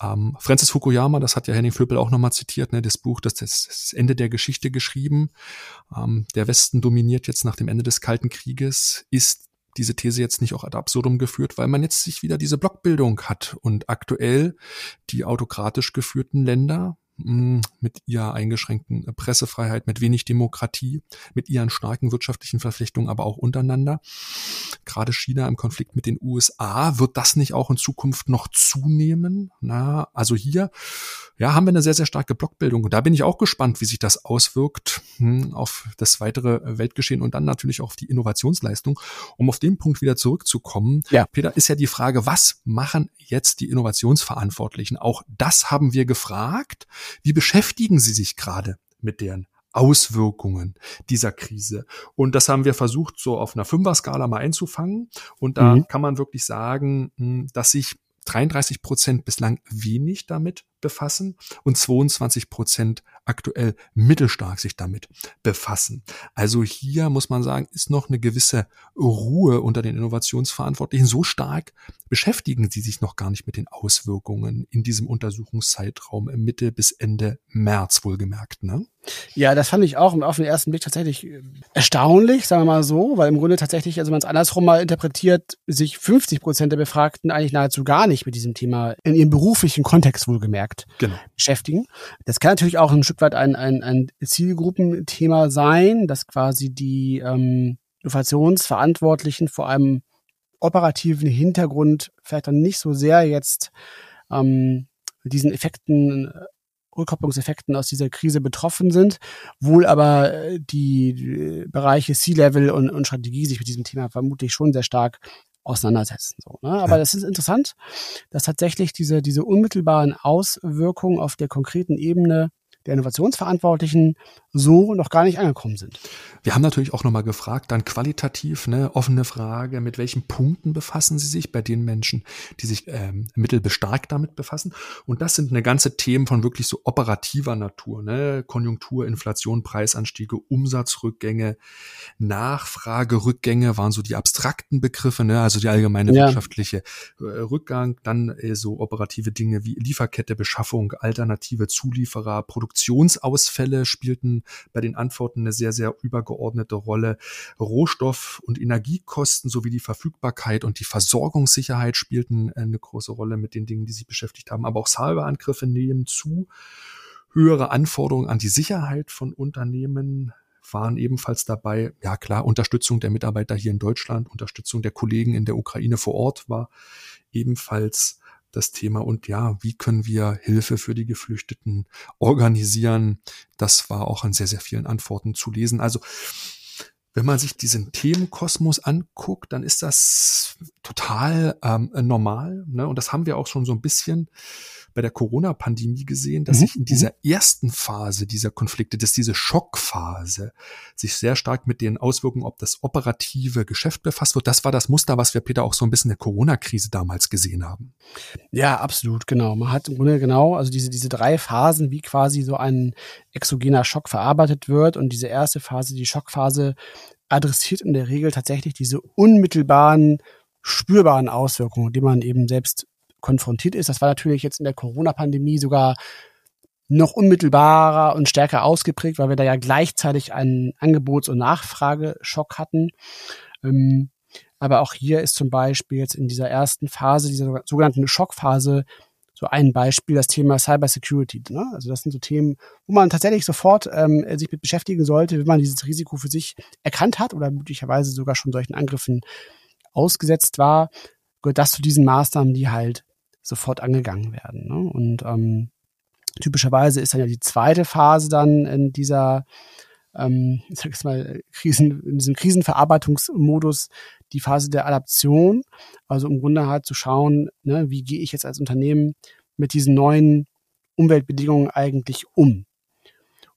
Ähm, Francis Fukuyama, das hat ja Henning Vöbel auch nochmal zitiert, ne, das Buch, das, das, das Ende der Geschichte geschrieben. Ähm, der Westen dominiert jetzt nach dem Ende des Kalten Krieges, ist diese These jetzt nicht auch ad absurdum geführt, weil man jetzt sich wieder diese Blockbildung hat. Und aktuell die autokratisch geführten Länder, mit ihrer eingeschränkten Pressefreiheit, mit wenig Demokratie, mit ihren starken wirtschaftlichen Verflechtungen, aber auch untereinander. Gerade China im Konflikt mit den USA, wird das nicht auch in Zukunft noch zunehmen? Na, also hier, ja, haben wir eine sehr, sehr starke Blockbildung. Und da bin ich auch gespannt, wie sich das auswirkt hm, auf das weitere Weltgeschehen und dann natürlich auch auf die Innovationsleistung. Um auf den Punkt wieder zurückzukommen, ja. Peter, ist ja die Frage, was machen jetzt die Innovationsverantwortlichen? Auch das haben wir gefragt. Wie beschäftigen Sie sich gerade mit deren Auswirkungen dieser Krise. Und das haben wir versucht, so auf einer Fünfer-Skala mal einzufangen. Und da mhm. kann man wirklich sagen, hm, dass sich 33 Prozent bislang wenig damit befassen und 22 Prozent aktuell mittelstark sich damit befassen. Also hier muss man sagen, ist noch eine gewisse Ruhe unter den Innovationsverantwortlichen. So stark beschäftigen sie sich noch gar nicht mit den Auswirkungen in diesem Untersuchungszeitraum Mitte bis Ende März wohlgemerkt. Ne? Ja, das fand ich auch auf den ersten Blick tatsächlich äh, erstaunlich, sagen wir mal so, weil im Grunde tatsächlich, also wenn man es andersrum mal interpretiert, sich 50 Prozent der Befragten eigentlich nahezu gar nicht mit diesem Thema in ihrem beruflichen Kontext wohlgemerkt genau. beschäftigen. Das kann natürlich auch ein Stück weit ein, ein, ein Zielgruppenthema sein, dass quasi die ähm, Innovationsverantwortlichen vor allem operativen Hintergrund vielleicht dann nicht so sehr jetzt ähm, diesen Effekten Rückkopplungseffekten aus dieser Krise betroffen sind, wohl aber äh, die, die Bereiche C-Level und, und Strategie sich mit diesem Thema vermutlich schon sehr stark auseinandersetzen. So, ne? Aber ja. das ist interessant, dass tatsächlich diese, diese unmittelbaren Auswirkungen auf der konkreten Ebene der Innovationsverantwortlichen so noch gar nicht angekommen sind. Wir haben natürlich auch nochmal gefragt, dann qualitativ, ne, offene Frage, mit welchen Punkten befassen Sie sich bei den Menschen, die sich ähm, mittelbestarkt damit befassen? Und das sind eine ganze Themen von wirklich so operativer Natur, ne? Konjunktur, Inflation, Preisanstiege, Umsatzrückgänge, Nachfragerückgänge waren so die abstrakten Begriffe, ne? also die allgemeine ja. wirtschaftliche äh, Rückgang, dann äh, so operative Dinge wie Lieferkette, Beschaffung, alternative Zulieferer, Produktionsausfälle spielten bei den Antworten eine sehr, sehr übergeordnete Rolle. Rohstoff- und Energiekosten sowie die Verfügbarkeit und die Versorgungssicherheit spielten eine große Rolle mit den Dingen, die sich beschäftigt haben. Aber auch Cyberangriffe nehmen zu. Höhere Anforderungen an die Sicherheit von Unternehmen waren ebenfalls dabei. Ja klar, Unterstützung der Mitarbeiter hier in Deutschland, Unterstützung der Kollegen in der Ukraine vor Ort war ebenfalls das Thema. Und ja, wie können wir Hilfe für die Geflüchteten organisieren? Das war auch an sehr, sehr vielen Antworten zu lesen. Also wenn man sich diesen Themenkosmos anguckt, dann ist das total ähm, normal. Ne? Und das haben wir auch schon so ein bisschen bei der Corona-Pandemie gesehen, dass mhm. sich in dieser mhm. ersten Phase dieser Konflikte, dass diese Schockphase sich sehr stark mit den Auswirkungen, ob das operative Geschäft befasst wird. Das war das Muster, was wir, Peter, auch so ein bisschen in der Corona-Krise damals gesehen haben. Ja, absolut, genau. Man hat im Grunde genau, also diese, diese drei Phasen, wie quasi so ein exogener Schock verarbeitet wird. Und diese erste Phase, die Schockphase, adressiert in der Regel tatsächlich diese unmittelbaren spürbaren Auswirkungen, die man eben selbst konfrontiert ist. Das war natürlich jetzt in der Corona-Pandemie sogar noch unmittelbarer und stärker ausgeprägt, weil wir da ja gleichzeitig einen Angebots- und Nachfrageschock hatten. Ähm, aber auch hier ist zum Beispiel jetzt in dieser ersten Phase, dieser sogenannten Schockphase, so ein Beispiel das Thema Cybersecurity. Ne? Also das sind so Themen, wo man tatsächlich sofort ähm, sich mit beschäftigen sollte, wenn man dieses Risiko für sich erkannt hat oder möglicherweise sogar schon solchen Angriffen ausgesetzt war, gehört das zu diesen Maßnahmen, die halt sofort angegangen werden. Ne? Und ähm, typischerweise ist dann ja die zweite Phase dann in dieser ähm, ich sag jetzt mal, Krisen, in diesem Krisenverarbeitungsmodus die Phase der Adaption. Also im Grunde halt zu schauen, ne, wie gehe ich jetzt als Unternehmen mit diesen neuen Umweltbedingungen eigentlich um?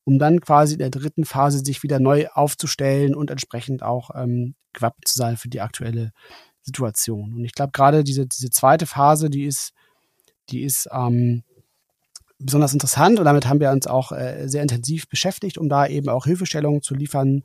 Um dann quasi in der dritten Phase sich wieder neu aufzustellen und entsprechend auch ähm, gewappnet zu sein für die aktuelle Situation. Und ich glaube, gerade diese, diese zweite Phase, die ist, die ist ähm, besonders interessant und damit haben wir uns auch äh, sehr intensiv beschäftigt, um da eben auch Hilfestellungen zu liefern,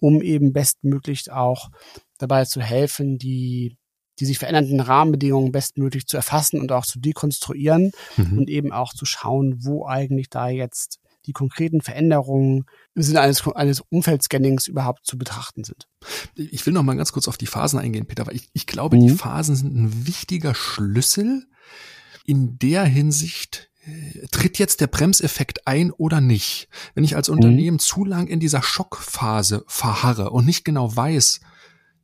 um eben bestmöglich auch dabei zu helfen, die die sich verändernden Rahmenbedingungen bestmöglich zu erfassen und auch zu dekonstruieren mhm. und eben auch zu schauen, wo eigentlich da jetzt die konkreten Veränderungen im Sinne eines, eines Umfeldscannings überhaupt zu betrachten sind. Ich will noch mal ganz kurz auf die Phasen eingehen, Peter, weil ich, ich glaube, mhm. die Phasen sind ein wichtiger Schlüssel in der Hinsicht, tritt jetzt der Bremseffekt ein oder nicht? Wenn ich als Unternehmen mhm. zu lang in dieser Schockphase verharre und nicht genau weiß,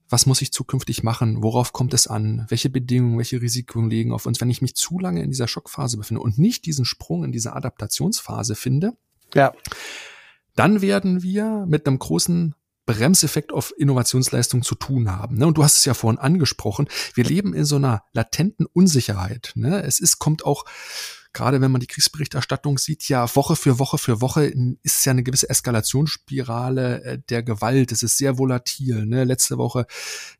was muss ich zukünftig machen, worauf kommt es an, welche Bedingungen, welche Risiken liegen auf uns, wenn ich mich zu lange in dieser Schockphase befinde und nicht diesen Sprung in diese Adaptationsphase finde, ja. dann werden wir mit einem großen Bremseffekt auf Innovationsleistung zu tun haben. Ne? Und du hast es ja vorhin angesprochen, wir leben in so einer latenten Unsicherheit. Ne? Es ist, kommt auch gerade wenn man die Kriegsberichterstattung sieht, ja Woche für Woche für Woche ist ja eine gewisse Eskalationsspirale äh, der Gewalt. Es ist sehr volatil. Ne? Letzte Woche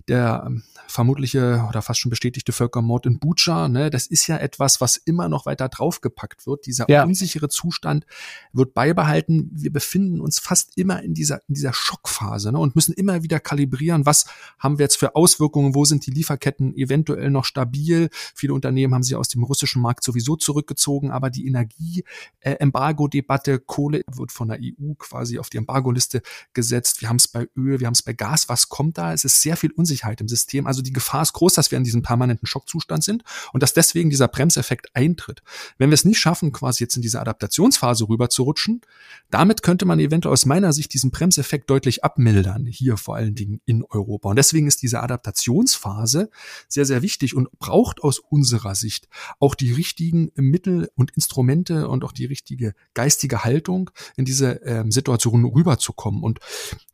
der ähm, vermutliche oder fast schon bestätigte Völkermord in Bucha, ne, das ist ja etwas, was immer noch weiter draufgepackt wird. Dieser ja. unsichere Zustand wird beibehalten. Wir befinden uns fast immer in dieser, in dieser Schockphase ne, und müssen immer wieder kalibrieren, was haben wir jetzt für Auswirkungen, wo sind die Lieferketten eventuell noch stabil. Viele Unternehmen haben sich aus dem russischen Markt sowieso zurückgezogen, aber die Energie-Embargo-Debatte, äh, Kohle wird von der EU quasi auf die Embargo-Liste gesetzt. Wir haben es bei Öl, wir haben es bei Gas. Was kommt da? Es ist sehr viel Unsicherheit im System. Also die Gefahr ist groß, dass wir in diesem permanenten Schockzustand sind und dass deswegen dieser Bremseffekt eintritt. Wenn wir es nicht schaffen, quasi jetzt in diese Adaptationsphase rüber zu rutschen, damit könnte man eventuell aus meiner Sicht diesen Bremseffekt deutlich abmildern, hier vor allen Dingen in Europa. Und deswegen ist diese Adaptationsphase sehr, sehr wichtig und braucht aus unserer Sicht auch die richtigen Mittel und Instrumente und auch die richtige geistige Haltung, in diese ähm, Situation rüberzukommen. Und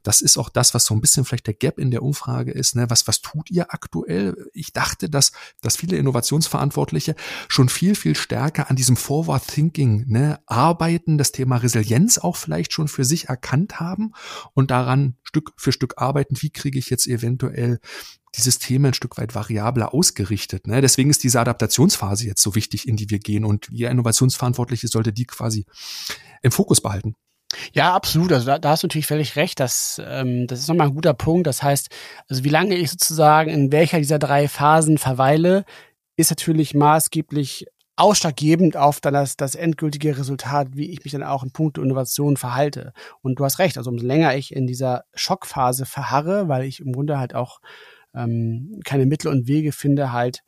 das ist auch das, was so ein bisschen vielleicht der Gap in der Umfrage ist. Ne? Was, was tut ihr aktuell? Ich dachte, dass, dass viele Innovationsverantwortliche schon viel, viel stärker an diesem Forward Thinking ne, arbeiten, das Thema Resilienz auch vielleicht schon für sich erkannt haben und daran Stück für Stück arbeiten. Wie kriege ich jetzt eventuell die Systeme ein Stück weit variabler ausgerichtet. Ne? Deswegen ist diese Adaptationsphase jetzt so wichtig, in die wir gehen. Und ihr Innovationsverantwortliche sollte die quasi im Fokus behalten. Ja, absolut. Also da, da hast du natürlich völlig recht. Das, ähm, das ist nochmal ein guter Punkt. Das heißt, also wie lange ich sozusagen in welcher dieser drei Phasen verweile, ist natürlich maßgeblich ausschlaggebend auf dann das, das endgültige Resultat, wie ich mich dann auch in puncto Innovation verhalte. Und du hast recht, also umso länger ich in dieser Schockphase verharre, weil ich im Grunde halt auch ähm, keine Mittel und Wege finde, halt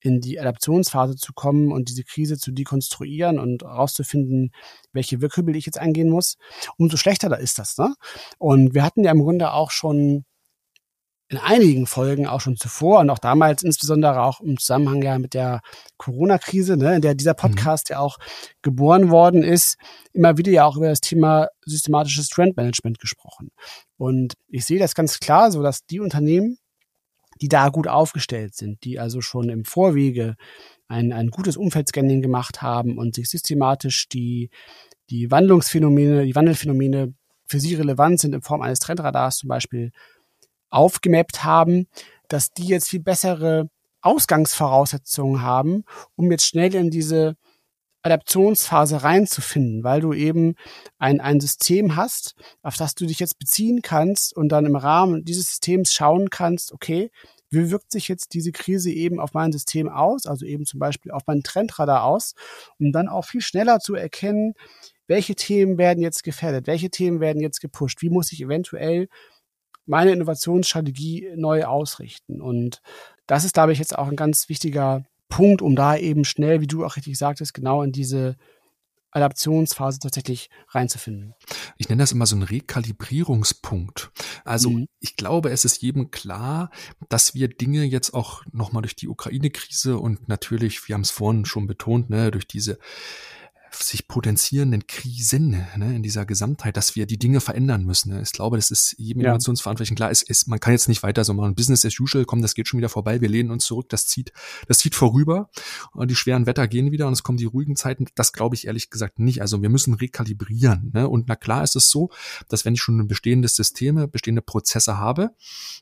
in die Adaptionsphase zu kommen und diese Krise zu dekonstruieren und rauszufinden, welche Wirkhügel ich jetzt eingehen muss, umso schlechter da ist das. Ne? Und wir hatten ja im Grunde auch schon in einigen Folgen auch schon zuvor und auch damals insbesondere auch im Zusammenhang ja mit der Corona-Krise, ne, in der dieser mhm. Podcast mhm. ja auch geboren worden ist, immer wieder ja auch über das Thema systematisches Trendmanagement gesprochen. Und ich sehe das ganz klar so, dass die Unternehmen, die da gut aufgestellt sind, die also schon im Vorwege ein, ein gutes Umfeldscanning gemacht haben und sich systematisch die, die Wandlungsphänomene, die Wandelphänomene für sie relevant sind in Form eines Trendradars zum Beispiel aufgemappt haben, dass die jetzt viel bessere Ausgangsvoraussetzungen haben, um jetzt schnell in diese Adaptionsphase reinzufinden, weil du eben ein, ein System hast, auf das du dich jetzt beziehen kannst und dann im Rahmen dieses Systems schauen kannst, okay, wie wirkt sich jetzt diese Krise eben auf mein System aus, also eben zum Beispiel auf mein Trendradar aus, um dann auch viel schneller zu erkennen, welche Themen werden jetzt gefährdet, welche Themen werden jetzt gepusht, wie muss ich eventuell meine Innovationsstrategie neu ausrichten. Und das ist, glaube ich, jetzt auch ein ganz wichtiger Punkt, um da eben schnell, wie du auch richtig sagtest, genau in diese Adaptionsphase tatsächlich reinzufinden. Ich nenne das immer so einen Rekalibrierungspunkt. Also mhm. ich glaube, es ist jedem klar, dass wir Dinge jetzt auch nochmal durch die Ukraine-Krise und natürlich, wir haben es vorhin schon betont, ne, durch diese sich potenzierenden Krisen ne, in dieser Gesamtheit, dass wir die Dinge verändern müssen. Ne. Ich glaube, das ist jedem ja. Innovationsverantwortlichen klar. Es ist, man kann jetzt nicht weiter so machen. Business as usual, komm, das geht schon wieder vorbei. Wir lehnen uns zurück. Das zieht, das zieht vorüber. Und die schweren Wetter gehen wieder und es kommen die ruhigen Zeiten. Das glaube ich ehrlich gesagt nicht. Also wir müssen rekalibrieren. Ne. Und na klar ist es so, dass wenn ich schon bestehende Systeme, bestehende Prozesse habe,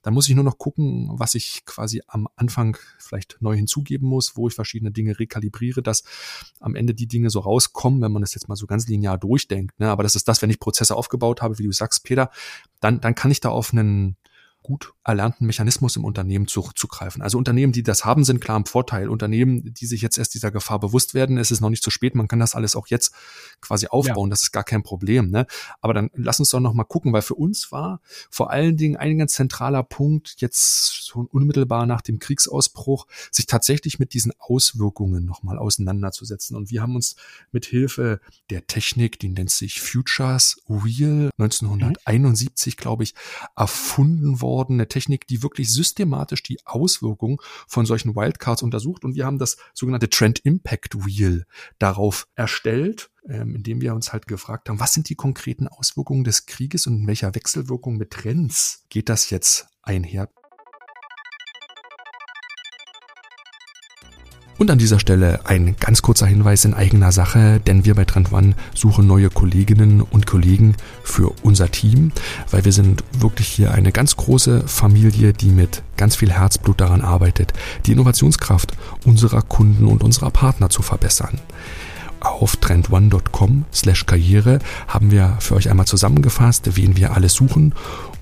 dann muss ich nur noch gucken, was ich quasi am Anfang vielleicht neu hinzugeben muss, wo ich verschiedene Dinge rekalibriere, dass am Ende die Dinge so rauskommen kommen, wenn man das jetzt mal so ganz linear durchdenkt. Ne? Aber das ist das, wenn ich Prozesse aufgebaut habe, wie du sagst, Peter, dann, dann kann ich da auf einen gut erlernten Mechanismus im Unternehmen zurückzugreifen. Also Unternehmen, die das haben, sind klar im Vorteil. Unternehmen, die sich jetzt erst dieser Gefahr bewusst werden, ist es noch nicht zu spät. Man kann das alles auch jetzt quasi aufbauen. Ja. Das ist gar kein Problem. Ne? Aber dann lass uns doch noch mal gucken, weil für uns war vor allen Dingen ein ganz zentraler Punkt jetzt so unmittelbar nach dem Kriegsausbruch, sich tatsächlich mit diesen Auswirkungen noch mal auseinanderzusetzen. Und wir haben uns mit Hilfe der Technik, die nennt sich Futures Wheel, 1971, mhm. glaube ich, erfunden worden eine Technik, die wirklich systematisch die Auswirkungen von solchen Wildcards untersucht. Und wir haben das sogenannte Trend Impact Wheel darauf erstellt, ähm, indem wir uns halt gefragt haben, was sind die konkreten Auswirkungen des Krieges und in welcher Wechselwirkung mit Trends geht das jetzt einher? Und an dieser Stelle ein ganz kurzer Hinweis in eigener Sache, denn wir bei Trend One suchen neue Kolleginnen und Kollegen für unser Team, weil wir sind wirklich hier eine ganz große Familie, die mit ganz viel Herzblut daran arbeitet, die Innovationskraft unserer Kunden und unserer Partner zu verbessern. Auf trendone.com slash Karriere haben wir für euch einmal zusammengefasst, wen wir alles suchen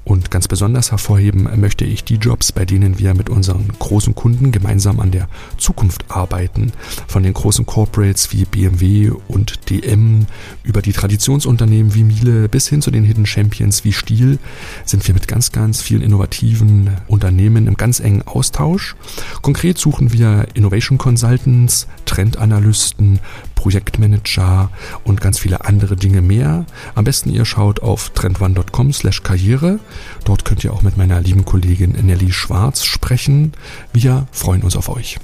und ganz besonders hervorheben möchte ich die Jobs, bei denen wir mit unseren großen Kunden gemeinsam an der Zukunft arbeiten. Von den großen Corporates wie BMW und DM über die Traditionsunternehmen wie Miele bis hin zu den Hidden Champions wie Stiel sind wir mit ganz, ganz vielen innovativen Unternehmen im ganz engen Austausch. Konkret suchen wir Innovation Consultants, Trendanalysten, Projektmanager und ganz viele andere Dinge mehr. Am besten ihr schaut auf trendone.com slash karriere. Dort könnt ihr auch mit meiner lieben Kollegin Nelly Schwarz sprechen. Wir freuen uns auf euch.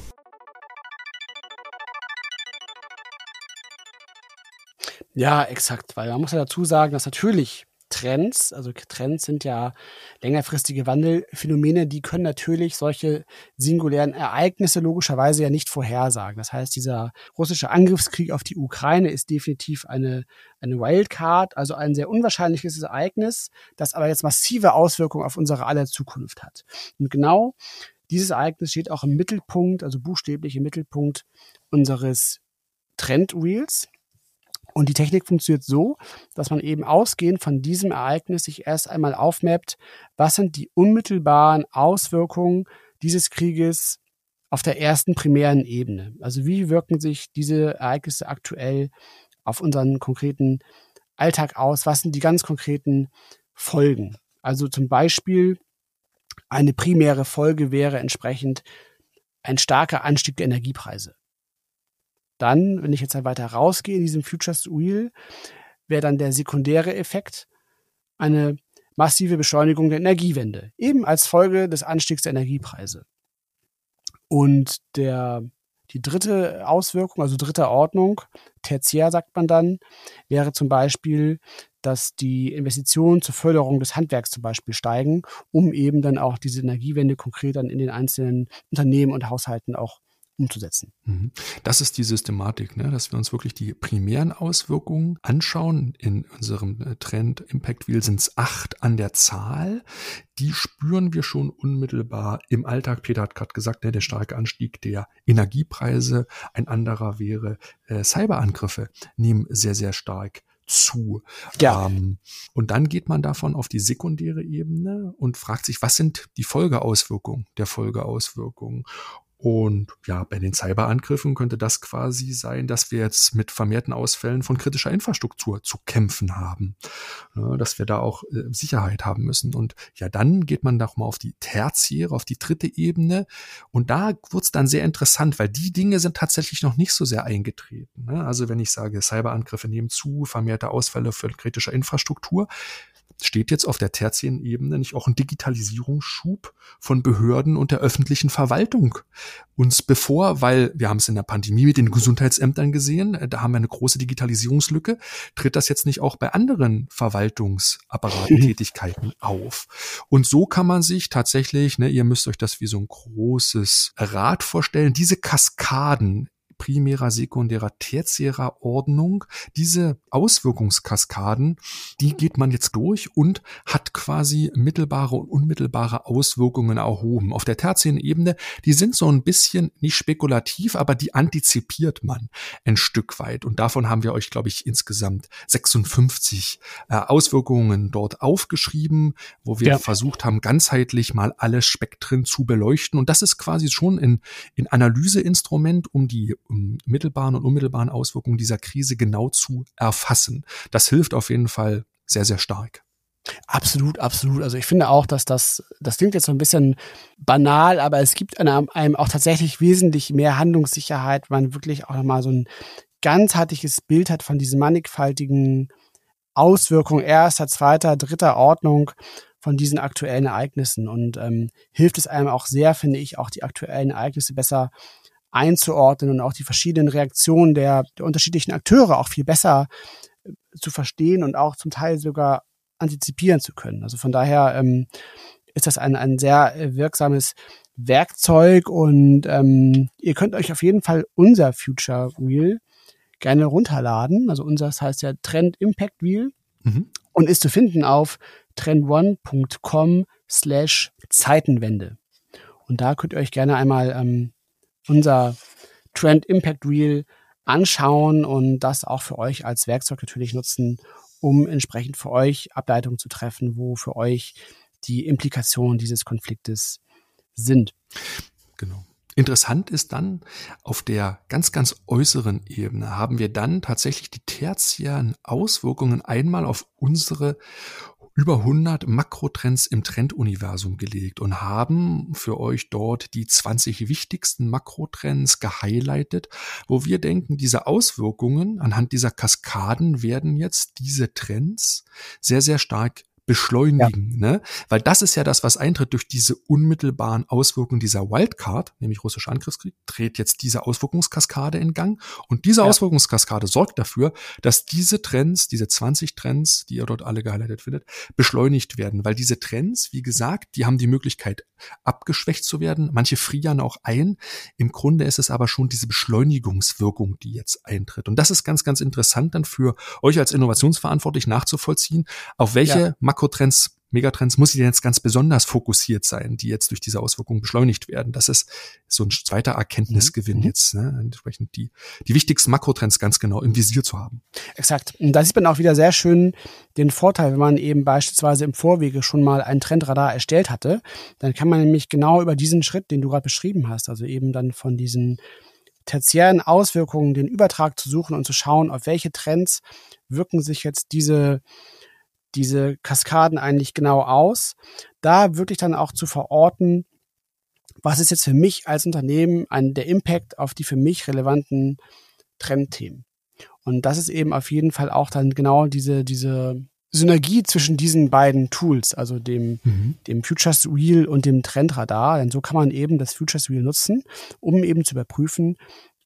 Ja, exakt, weil man muss ja dazu sagen, dass natürlich Trends, also Trends sind ja längerfristige Wandelphänomene, die können natürlich solche singulären Ereignisse logischerweise ja nicht vorhersagen. Das heißt, dieser russische Angriffskrieg auf die Ukraine ist definitiv eine, eine Wildcard, also ein sehr unwahrscheinliches Ereignis, das aber jetzt massive Auswirkungen auf unsere aller Zukunft hat. Und genau dieses Ereignis steht auch im Mittelpunkt, also buchstäblich im Mittelpunkt unseres Trend Wheels. Und die Technik funktioniert so, dass man eben ausgehend von diesem Ereignis sich erst einmal aufmappt, was sind die unmittelbaren Auswirkungen dieses Krieges auf der ersten primären Ebene. Also wie wirken sich diese Ereignisse aktuell auf unseren konkreten Alltag aus? Was sind die ganz konkreten Folgen? Also zum Beispiel eine primäre Folge wäre entsprechend ein starker Anstieg der Energiepreise. Dann, wenn ich jetzt weiter rausgehe in diesem Futures Wheel, wäre dann der sekundäre Effekt eine massive Beschleunigung der Energiewende, eben als Folge des Anstiegs der Energiepreise. Und der, die dritte Auswirkung, also dritte Ordnung, tertiär sagt man dann, wäre zum Beispiel, dass die Investitionen zur Förderung des Handwerks zum Beispiel steigen, um eben dann auch diese Energiewende konkret dann in den einzelnen Unternehmen und Haushalten auch umzusetzen. Mhm. Das ist die Systematik, ne? dass wir uns wirklich die primären Auswirkungen anschauen. In unserem äh, Trend Impact Wheel sind es acht an der Zahl. Die spüren wir schon unmittelbar im Alltag. Peter hat gerade gesagt, ne, der starke Anstieg der Energiepreise. Ein anderer wäre äh, Cyberangriffe nehmen sehr, sehr stark zu. Ja. Ähm, und dann geht man davon auf die sekundäre Ebene und fragt sich, was sind die Folgeauswirkungen der Folgeauswirkungen? Und ja, bei den Cyberangriffen könnte das quasi sein, dass wir jetzt mit vermehrten Ausfällen von kritischer Infrastruktur zu kämpfen haben. Dass wir da auch äh, Sicherheit haben müssen. Und ja, dann geht man doch mal auf die tertiäre, auf die dritte Ebene. Und da wird's dann sehr interessant, weil die Dinge sind tatsächlich noch nicht so sehr eingetreten. Ne? Also wenn ich sage, Cyberangriffe nehmen zu, vermehrte Ausfälle für kritische Infrastruktur, steht jetzt auf der tertiären Ebene nicht auch ein Digitalisierungsschub von Behörden und der öffentlichen Verwaltung uns bevor, weil wir haben es in der Pandemie mit den Gesundheitsämtern gesehen, äh, da haben wir eine große Digitalisierungslücke, tritt das jetzt nicht auch bei anderen Verwaltungsapparatentätigkeiten auf. Und so kann man sich tatsächlich, ne, ihr müsst euch das wie so ein großes Rad vorstellen, diese Kaskaden primärer, sekundärer, tertiärer Ordnung. Diese Auswirkungskaskaden, die geht man jetzt durch und hat quasi mittelbare und unmittelbare Auswirkungen erhoben. Auf der tertiären Ebene, die sind so ein bisschen nicht spekulativ, aber die antizipiert man ein Stück weit. Und davon haben wir euch, glaube ich, insgesamt 56 äh, Auswirkungen dort aufgeschrieben, wo wir ja. versucht haben, ganzheitlich mal alle Spektren zu beleuchten. Und das ist quasi schon ein, ein Analyseinstrument, um die mittelbaren und unmittelbaren Auswirkungen dieser Krise genau zu erfassen. Das hilft auf jeden Fall sehr, sehr stark. Absolut, absolut. Also ich finde auch, dass das, das klingt jetzt so ein bisschen banal, aber es gibt einem, einem auch tatsächlich wesentlich mehr Handlungssicherheit, wenn man wirklich auch nochmal so ein ganzheitliches Bild hat von diesen mannigfaltigen Auswirkungen erster, zweiter, dritter Ordnung von diesen aktuellen Ereignissen und ähm, hilft es einem auch sehr, finde ich, auch die aktuellen Ereignisse besser einzuordnen und auch die verschiedenen Reaktionen der, der unterschiedlichen Akteure auch viel besser äh, zu verstehen und auch zum Teil sogar antizipieren zu können. Also von daher ähm, ist das ein, ein sehr äh, wirksames Werkzeug und ähm, ihr könnt euch auf jeden Fall unser Future Wheel gerne runterladen. Also unser das heißt ja Trend Impact Wheel mhm. und ist zu finden auf trendone.com slash Zeitenwende. Und da könnt ihr euch gerne einmal ähm, unser Trend Impact Wheel anschauen und das auch für euch als Werkzeug natürlich nutzen, um entsprechend für euch Ableitungen zu treffen, wo für euch die Implikationen dieses Konfliktes sind. Genau. Interessant ist dann, auf der ganz, ganz äußeren Ebene haben wir dann tatsächlich die tertiären Auswirkungen einmal auf unsere über 100 Makrotrends im Trenduniversum gelegt und haben für euch dort die 20 wichtigsten Makrotrends gehighlightet, wo wir denken, diese Auswirkungen anhand dieser Kaskaden werden jetzt diese Trends sehr, sehr stark beschleunigen, ja. ne? Weil das ist ja das, was eintritt durch diese unmittelbaren Auswirkungen dieser Wildcard, nämlich russischer Angriffskrieg, dreht jetzt diese Auswirkungskaskade in Gang. Und diese ja. Auswirkungskaskade sorgt dafür, dass diese Trends, diese 20 Trends, die ihr dort alle gehighlightet findet, beschleunigt werden. Weil diese Trends, wie gesagt, die haben die Möglichkeit, abgeschwächt zu werden. Manche frieren auch ein. Im Grunde ist es aber schon diese Beschleunigungswirkung, die jetzt eintritt. Und das ist ganz, ganz interessant dann für euch als Innovationsverantwortlich nachzuvollziehen, auf welche ja. Makrotrends, Megatrends muss ich denn jetzt ganz besonders fokussiert sein, die jetzt durch diese Auswirkungen beschleunigt werden. Das ist so ein zweiter Erkenntnisgewinn mhm. jetzt, ne? entsprechend die, die wichtigsten Makrotrends ganz genau im Visier zu haben. Exakt. Und da sieht man auch wieder sehr schön den Vorteil, wenn man eben beispielsweise im Vorwege schon mal ein Trendradar erstellt hatte, dann kann man nämlich genau über diesen Schritt, den du gerade beschrieben hast, also eben dann von diesen tertiären Auswirkungen den Übertrag zu suchen und zu schauen, auf welche Trends wirken sich jetzt diese diese Kaskaden eigentlich genau aus, da wirklich dann auch zu verorten, was ist jetzt für mich als Unternehmen ein, der Impact auf die für mich relevanten Trendthemen. Und das ist eben auf jeden Fall auch dann genau diese, diese Synergie zwischen diesen beiden Tools, also dem, mhm. dem Futures Wheel und dem Trendradar. Denn so kann man eben das Futures Wheel nutzen, um eben zu überprüfen,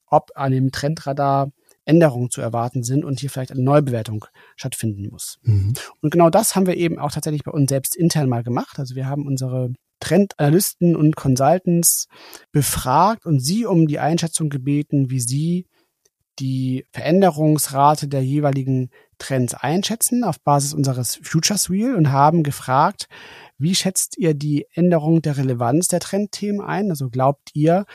ob an dem Trendradar Änderungen zu erwarten sind und hier vielleicht eine Neubewertung stattfinden muss. Mhm. Und genau das haben wir eben auch tatsächlich bei uns selbst intern mal gemacht. Also wir haben unsere Trendanalysten und Consultants befragt und sie um die Einschätzung gebeten, wie sie die Veränderungsrate der jeweiligen Trends einschätzen auf Basis unseres Futures Wheel und haben gefragt, wie schätzt ihr die Änderung der Relevanz der Trendthemen ein? Also glaubt ihr,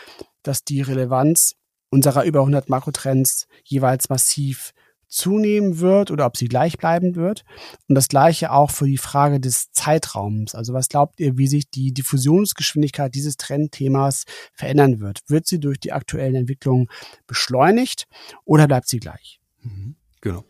dass die Relevanz unserer über 100 Makrotrends jeweils massiv zunehmen wird oder ob sie gleichbleibend wird. Und das gleiche auch für die Frage des Zeitraums. Also was glaubt ihr, wie sich die Diffusionsgeschwindigkeit dieses Trendthemas verändern wird? Wird sie durch die aktuellen Entwicklungen beschleunigt oder bleibt sie gleich? Mhm. Genau.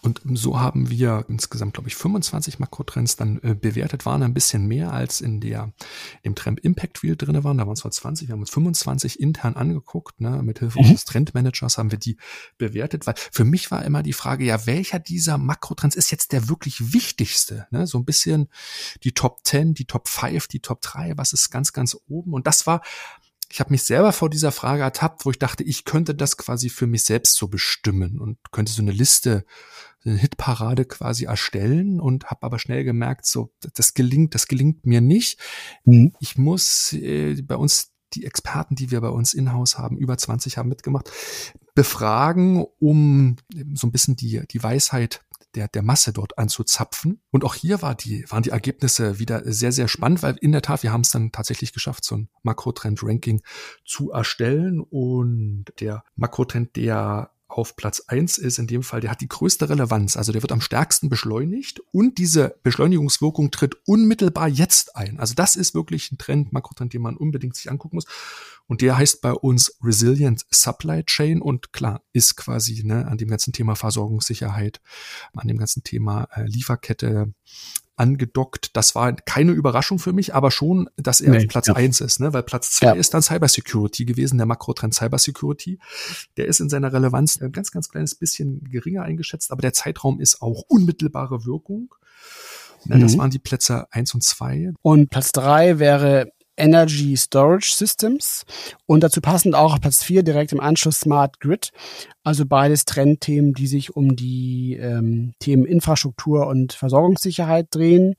Und so haben wir insgesamt, glaube ich, 25 Makrotrends dann äh, bewertet, waren ein bisschen mehr als in der im Trend Impact Wheel drinne waren. Da waren es zwar 20, wir haben uns 25 intern angeguckt. Ne? Mit Hilfe mhm. unseres Trendmanagers haben wir die bewertet, weil für mich war immer die Frage, ja, welcher dieser Makrotrends ist jetzt der wirklich wichtigste? Ne? So ein bisschen die Top 10, die Top 5, die Top 3, was ist ganz, ganz oben? Und das war ich habe mich selber vor dieser Frage ertappt, wo ich dachte, ich könnte das quasi für mich selbst so bestimmen und könnte so eine Liste, eine Hitparade quasi erstellen und habe aber schnell gemerkt, so das gelingt, das gelingt mir nicht. Mhm. Ich muss äh, bei uns die Experten, die wir bei uns in-house haben, über 20 haben mitgemacht, befragen, um so ein bisschen die, die Weisheit der, der Masse dort anzuzapfen. Und auch hier war die, waren die Ergebnisse wieder sehr, sehr spannend, weil in der Tat, wir haben es dann tatsächlich geschafft, so ein Makrotrend-Ranking zu erstellen. Und der Makrotrend, der auf Platz eins ist in dem Fall, der hat die größte Relevanz, also der wird am stärksten beschleunigt und diese Beschleunigungswirkung tritt unmittelbar jetzt ein. Also das ist wirklich ein Trend, Makrotrend, den man unbedingt sich angucken muss. Und der heißt bei uns Resilient Supply Chain und klar, ist quasi ne, an dem ganzen Thema Versorgungssicherheit, an dem ganzen Thema äh, Lieferkette angedockt. Das war keine Überraschung für mich, aber schon, dass er nee, Platz ja. eins ist, ne? weil Platz zwei ja. ist dann Cybersecurity gewesen, der Makrotrend Cybersecurity. Der ist in seiner Relevanz ein ganz, ganz kleines bisschen geringer eingeschätzt, aber der Zeitraum ist auch unmittelbare Wirkung. Ne, mhm. Das waren die Plätze eins und zwei. Und Platz drei wäre Energy Storage Systems und dazu passend auch auf Platz 4 direkt im Anschluss Smart Grid. Also beides Trendthemen, die sich um die ähm, Themen Infrastruktur und Versorgungssicherheit drehen.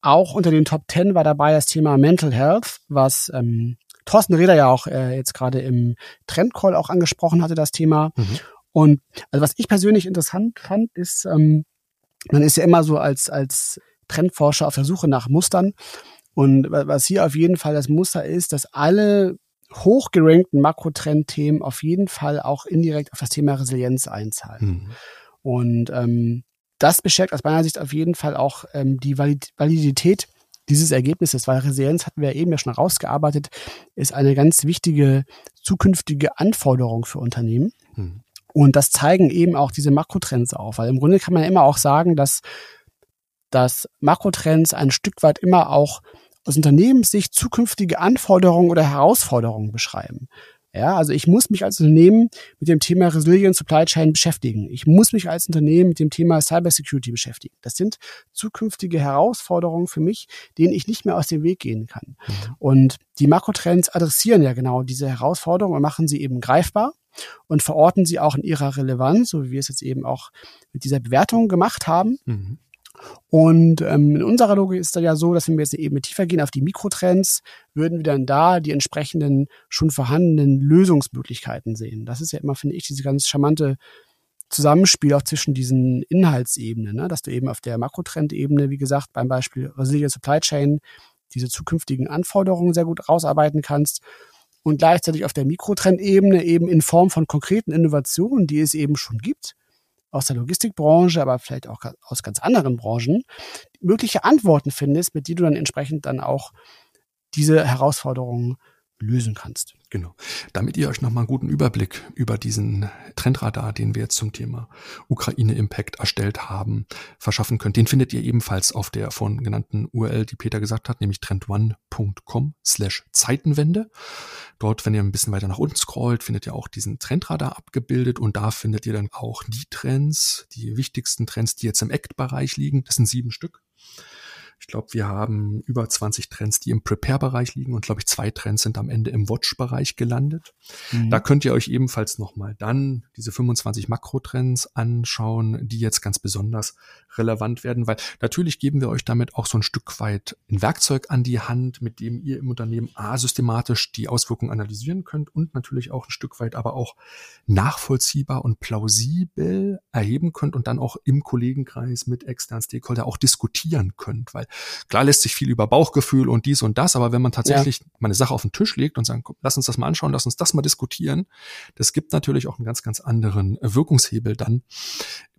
Auch unter den Top 10 war dabei das Thema Mental Health, was ähm, Thorsten Reder ja auch äh, jetzt gerade im Trendcall auch angesprochen hatte, das Thema. Mhm. Und also was ich persönlich interessant fand, ist, ähm, man ist ja immer so als, als Trendforscher auf der Suche nach Mustern. Und was hier auf jeden Fall das Muster ist, dass alle hochgerankten Makrotrendthemen auf jeden Fall auch indirekt auf das Thema Resilienz einzahlen. Mhm. Und ähm, das beschäftigt aus meiner Sicht auf jeden Fall auch ähm, die Validität dieses Ergebnisses, weil Resilienz hatten wir eben ja schon rausgearbeitet, ist eine ganz wichtige zukünftige Anforderung für Unternehmen. Mhm. Und das zeigen eben auch diese Makrotrends auf, weil im Grunde kann man immer auch sagen, dass dass Makrotrends ein Stück weit immer auch aus Unternehmenssicht zukünftige Anforderungen oder Herausforderungen beschreiben. Ja, also ich muss mich als Unternehmen mit dem Thema Resilient Supply Chain beschäftigen. Ich muss mich als Unternehmen mit dem Thema Cybersecurity beschäftigen. Das sind zukünftige Herausforderungen für mich, denen ich nicht mehr aus dem Weg gehen kann. Mhm. Und die Makrotrends adressieren ja genau diese Herausforderungen und machen sie eben greifbar und verorten sie auch in ihrer Relevanz, so wie wir es jetzt eben auch mit dieser Bewertung gemacht haben. Mhm. Und ähm, in unserer Logik ist das ja so, dass wenn wir jetzt eine Ebene tiefer gehen auf die Mikrotrends, würden wir dann da die entsprechenden schon vorhandenen Lösungsmöglichkeiten sehen. Das ist ja immer, finde ich, diese ganz charmante Zusammenspiel auch zwischen diesen Inhaltsebenen, ne? dass du eben auf der Makrotrendebene, wie gesagt, beim Beispiel Resilient Supply Chain diese zukünftigen Anforderungen sehr gut rausarbeiten kannst und gleichzeitig auf der Mikrotrendebene eben in Form von konkreten Innovationen, die es eben schon gibt, aus der Logistikbranche, aber vielleicht auch aus ganz anderen Branchen, mögliche Antworten findest, mit die du dann entsprechend dann auch diese Herausforderungen lösen kannst. Genau. Damit ihr euch nochmal einen guten Überblick über diesen Trendradar, den wir jetzt zum Thema Ukraine-Impact erstellt haben, verschaffen könnt, den findet ihr ebenfalls auf der von genannten URL, die Peter gesagt hat, nämlich trendone.com slash Zeitenwende. Dort, wenn ihr ein bisschen weiter nach unten scrollt, findet ihr auch diesen Trendradar abgebildet und da findet ihr dann auch die Trends, die wichtigsten Trends, die jetzt im Act-Bereich liegen. Das sind sieben Stück. Ich glaube, wir haben über 20 Trends, die im Prepare-Bereich liegen und glaube ich, zwei Trends sind am Ende im Watch-Bereich gelandet. Mhm. Da könnt ihr euch ebenfalls nochmal dann diese 25 Makrotrends anschauen, die jetzt ganz besonders relevant werden, weil natürlich geben wir euch damit auch so ein Stück weit ein Werkzeug an die Hand, mit dem ihr im Unternehmen A systematisch die Auswirkungen analysieren könnt und natürlich auch ein Stück weit aber auch nachvollziehbar und plausibel erheben könnt und dann auch im Kollegenkreis mit externen Stakeholder auch diskutieren könnt, weil Klar lässt sich viel über Bauchgefühl und dies und das, aber wenn man tatsächlich ja. mal eine Sache auf den Tisch legt und sagt, lass uns das mal anschauen, lass uns das mal diskutieren, das gibt natürlich auch einen ganz, ganz anderen Wirkungshebel dann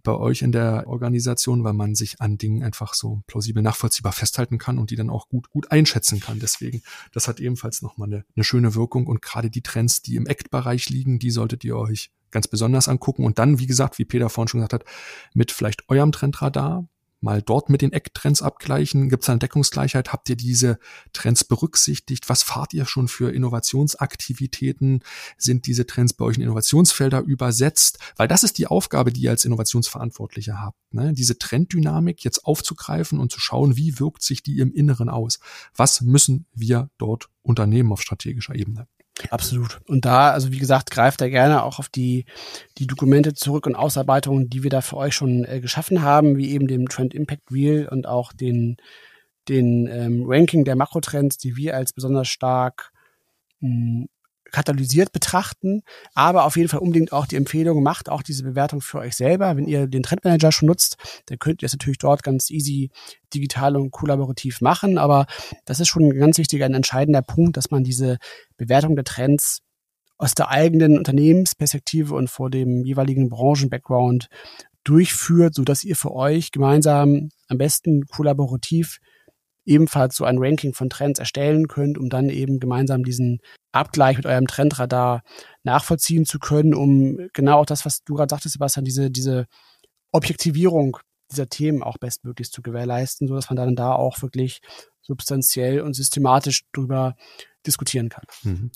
bei euch in der Organisation, weil man sich an Dingen einfach so plausibel nachvollziehbar festhalten kann und die dann auch gut, gut einschätzen kann. Deswegen, das hat ebenfalls nochmal eine, eine schöne Wirkung und gerade die Trends, die im Act-Bereich liegen, die solltet ihr euch ganz besonders angucken und dann, wie gesagt, wie Peter vorhin schon gesagt hat, mit vielleicht eurem Trendradar, mal dort mit den Ecktrends abgleichen? Gibt es eine Deckungsgleichheit? Habt ihr diese Trends berücksichtigt? Was fahrt ihr schon für Innovationsaktivitäten? Sind diese Trends bei euch in Innovationsfelder übersetzt? Weil das ist die Aufgabe, die ihr als Innovationsverantwortliche habt. Ne? Diese Trenddynamik jetzt aufzugreifen und zu schauen, wie wirkt sich die im Inneren aus? Was müssen wir dort unternehmen auf strategischer Ebene? Absolut. Und da, also wie gesagt, greift er gerne auch auf die, die Dokumente zurück und Ausarbeitungen, die wir da für euch schon äh, geschaffen haben, wie eben dem Trend Impact Wheel und auch den, den ähm, Ranking der Makrotrends, die wir als besonders stark mh, hm, katalysiert betrachten, aber auf jeden Fall unbedingt auch die Empfehlung, macht auch diese Bewertung für euch selber. Wenn ihr den Trendmanager schon nutzt, dann könnt ihr es natürlich dort ganz easy digital und kollaborativ machen, aber das ist schon ein ganz wichtiger, ein entscheidender Punkt, dass man diese Bewertung der Trends aus der eigenen Unternehmensperspektive und vor dem jeweiligen Branchen-Background durchführt, so dass ihr für euch gemeinsam am besten kollaborativ ebenfalls so ein Ranking von Trends erstellen könnt, um dann eben gemeinsam diesen Abgleich mit eurem Trendradar nachvollziehen zu können, um genau auch das, was du gerade sagtest, Sebastian, diese, diese Objektivierung dieser Themen auch bestmöglichst zu gewährleisten, so dass man dann da auch wirklich substanziell und systematisch drüber diskutieren kann. Mhm.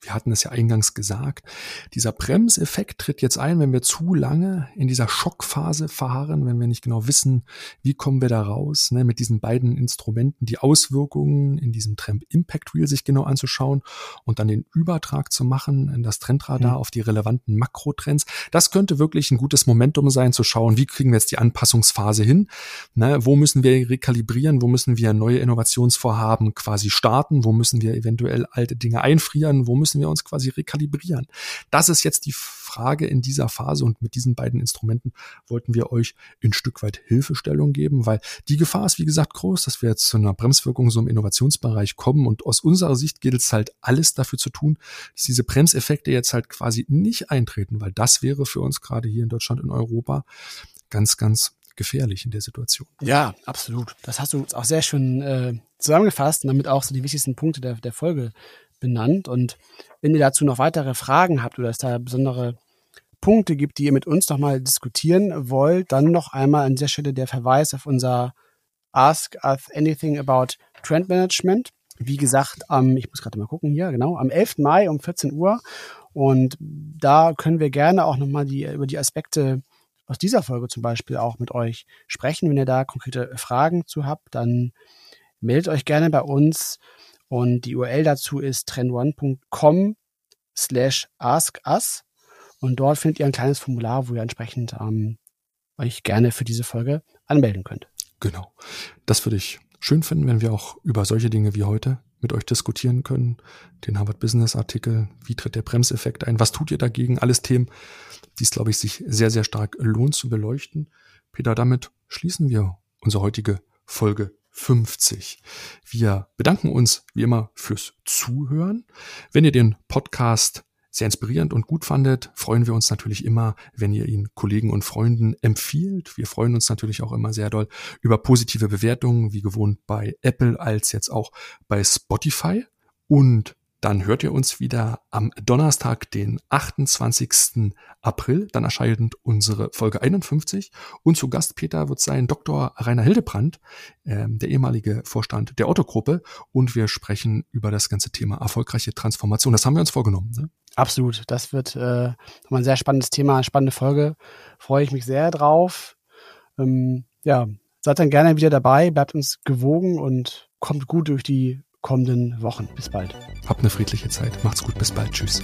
Wir hatten es ja eingangs gesagt, dieser Bremseffekt tritt jetzt ein, wenn wir zu lange in dieser Schockphase fahren, wenn wir nicht genau wissen, wie kommen wir da raus, ne, mit diesen beiden Instrumenten die Auswirkungen in diesem Trend Impact Wheel sich genau anzuschauen und dann den Übertrag zu machen in das Trendradar mhm. auf die relevanten Makrotrends. Das könnte wirklich ein gutes Momentum sein, zu schauen, wie kriegen wir jetzt die Anpassungsphase hin, ne, wo müssen wir rekalibrieren, wo müssen wir neue Innovationsvorhaben quasi starten, wo müssen wir eventuell eventuell alte Dinge einfrieren? Wo müssen wir uns quasi rekalibrieren? Das ist jetzt die Frage in dieser Phase und mit diesen beiden Instrumenten wollten wir euch ein Stück weit Hilfestellung geben, weil die Gefahr ist, wie gesagt, groß, dass wir jetzt zu einer Bremswirkung so im Innovationsbereich kommen und aus unserer Sicht gilt es halt alles dafür zu tun, dass diese Bremseffekte jetzt halt quasi nicht eintreten, weil das wäre für uns gerade hier in Deutschland, in Europa ganz, ganz gefährlich in der Situation. Ja, absolut. Das hast du auch sehr schön äh, zusammengefasst und damit auch so die wichtigsten Punkte der, der Folge benannt. Und wenn ihr dazu noch weitere Fragen habt oder es da besondere Punkte gibt, die ihr mit uns nochmal diskutieren wollt, dann noch einmal an dieser Stelle der Verweis auf unser Ask Us Anything About Trend Management. Wie gesagt, am, ich muss gerade mal gucken hier, genau, am 11. Mai um 14 Uhr. Und da können wir gerne auch nochmal die, über die Aspekte aus dieser Folge zum Beispiel auch mit euch sprechen. Wenn ihr da konkrete Fragen zu habt, dann meldet euch gerne bei uns. Und die URL dazu ist trendone.com slash askus. Und dort findet ihr ein kleines Formular, wo ihr entsprechend ähm, euch gerne für diese Folge anmelden könnt. Genau. Das würde ich schön finden, wenn wir auch über solche Dinge wie heute mit euch diskutieren können. Den Harvard Business Artikel, wie tritt der Bremseffekt ein, was tut ihr dagegen? Alles Themen, die es, glaube ich, sich sehr, sehr stark lohnt zu beleuchten. Peter, damit schließen wir unsere heutige Folge 50. Wir bedanken uns wie immer fürs Zuhören. Wenn ihr den Podcast sehr inspirierend und gut fandet, freuen wir uns natürlich immer, wenn ihr ihn Kollegen und Freunden empfiehlt. Wir freuen uns natürlich auch immer sehr doll über positive Bewertungen, wie gewohnt bei Apple als jetzt auch bei Spotify. Und dann hört ihr uns wieder am Donnerstag, den 28. April. Dann erscheint unsere Folge 51. Und zu Gast, Peter, wird sein Dr. Rainer Hildebrand, äh, der ehemalige Vorstand der Otto-Gruppe. Und wir sprechen über das ganze Thema erfolgreiche Transformation. Das haben wir uns vorgenommen. Ne? Absolut. Das wird äh, ein sehr spannendes Thema, spannende Folge. Freue ich mich sehr drauf. Ähm, ja, seid dann gerne wieder dabei, bleibt uns gewogen und kommt gut durch die kommenden Wochen. Bis bald. Habt eine friedliche Zeit. Macht's gut. Bis bald. Tschüss.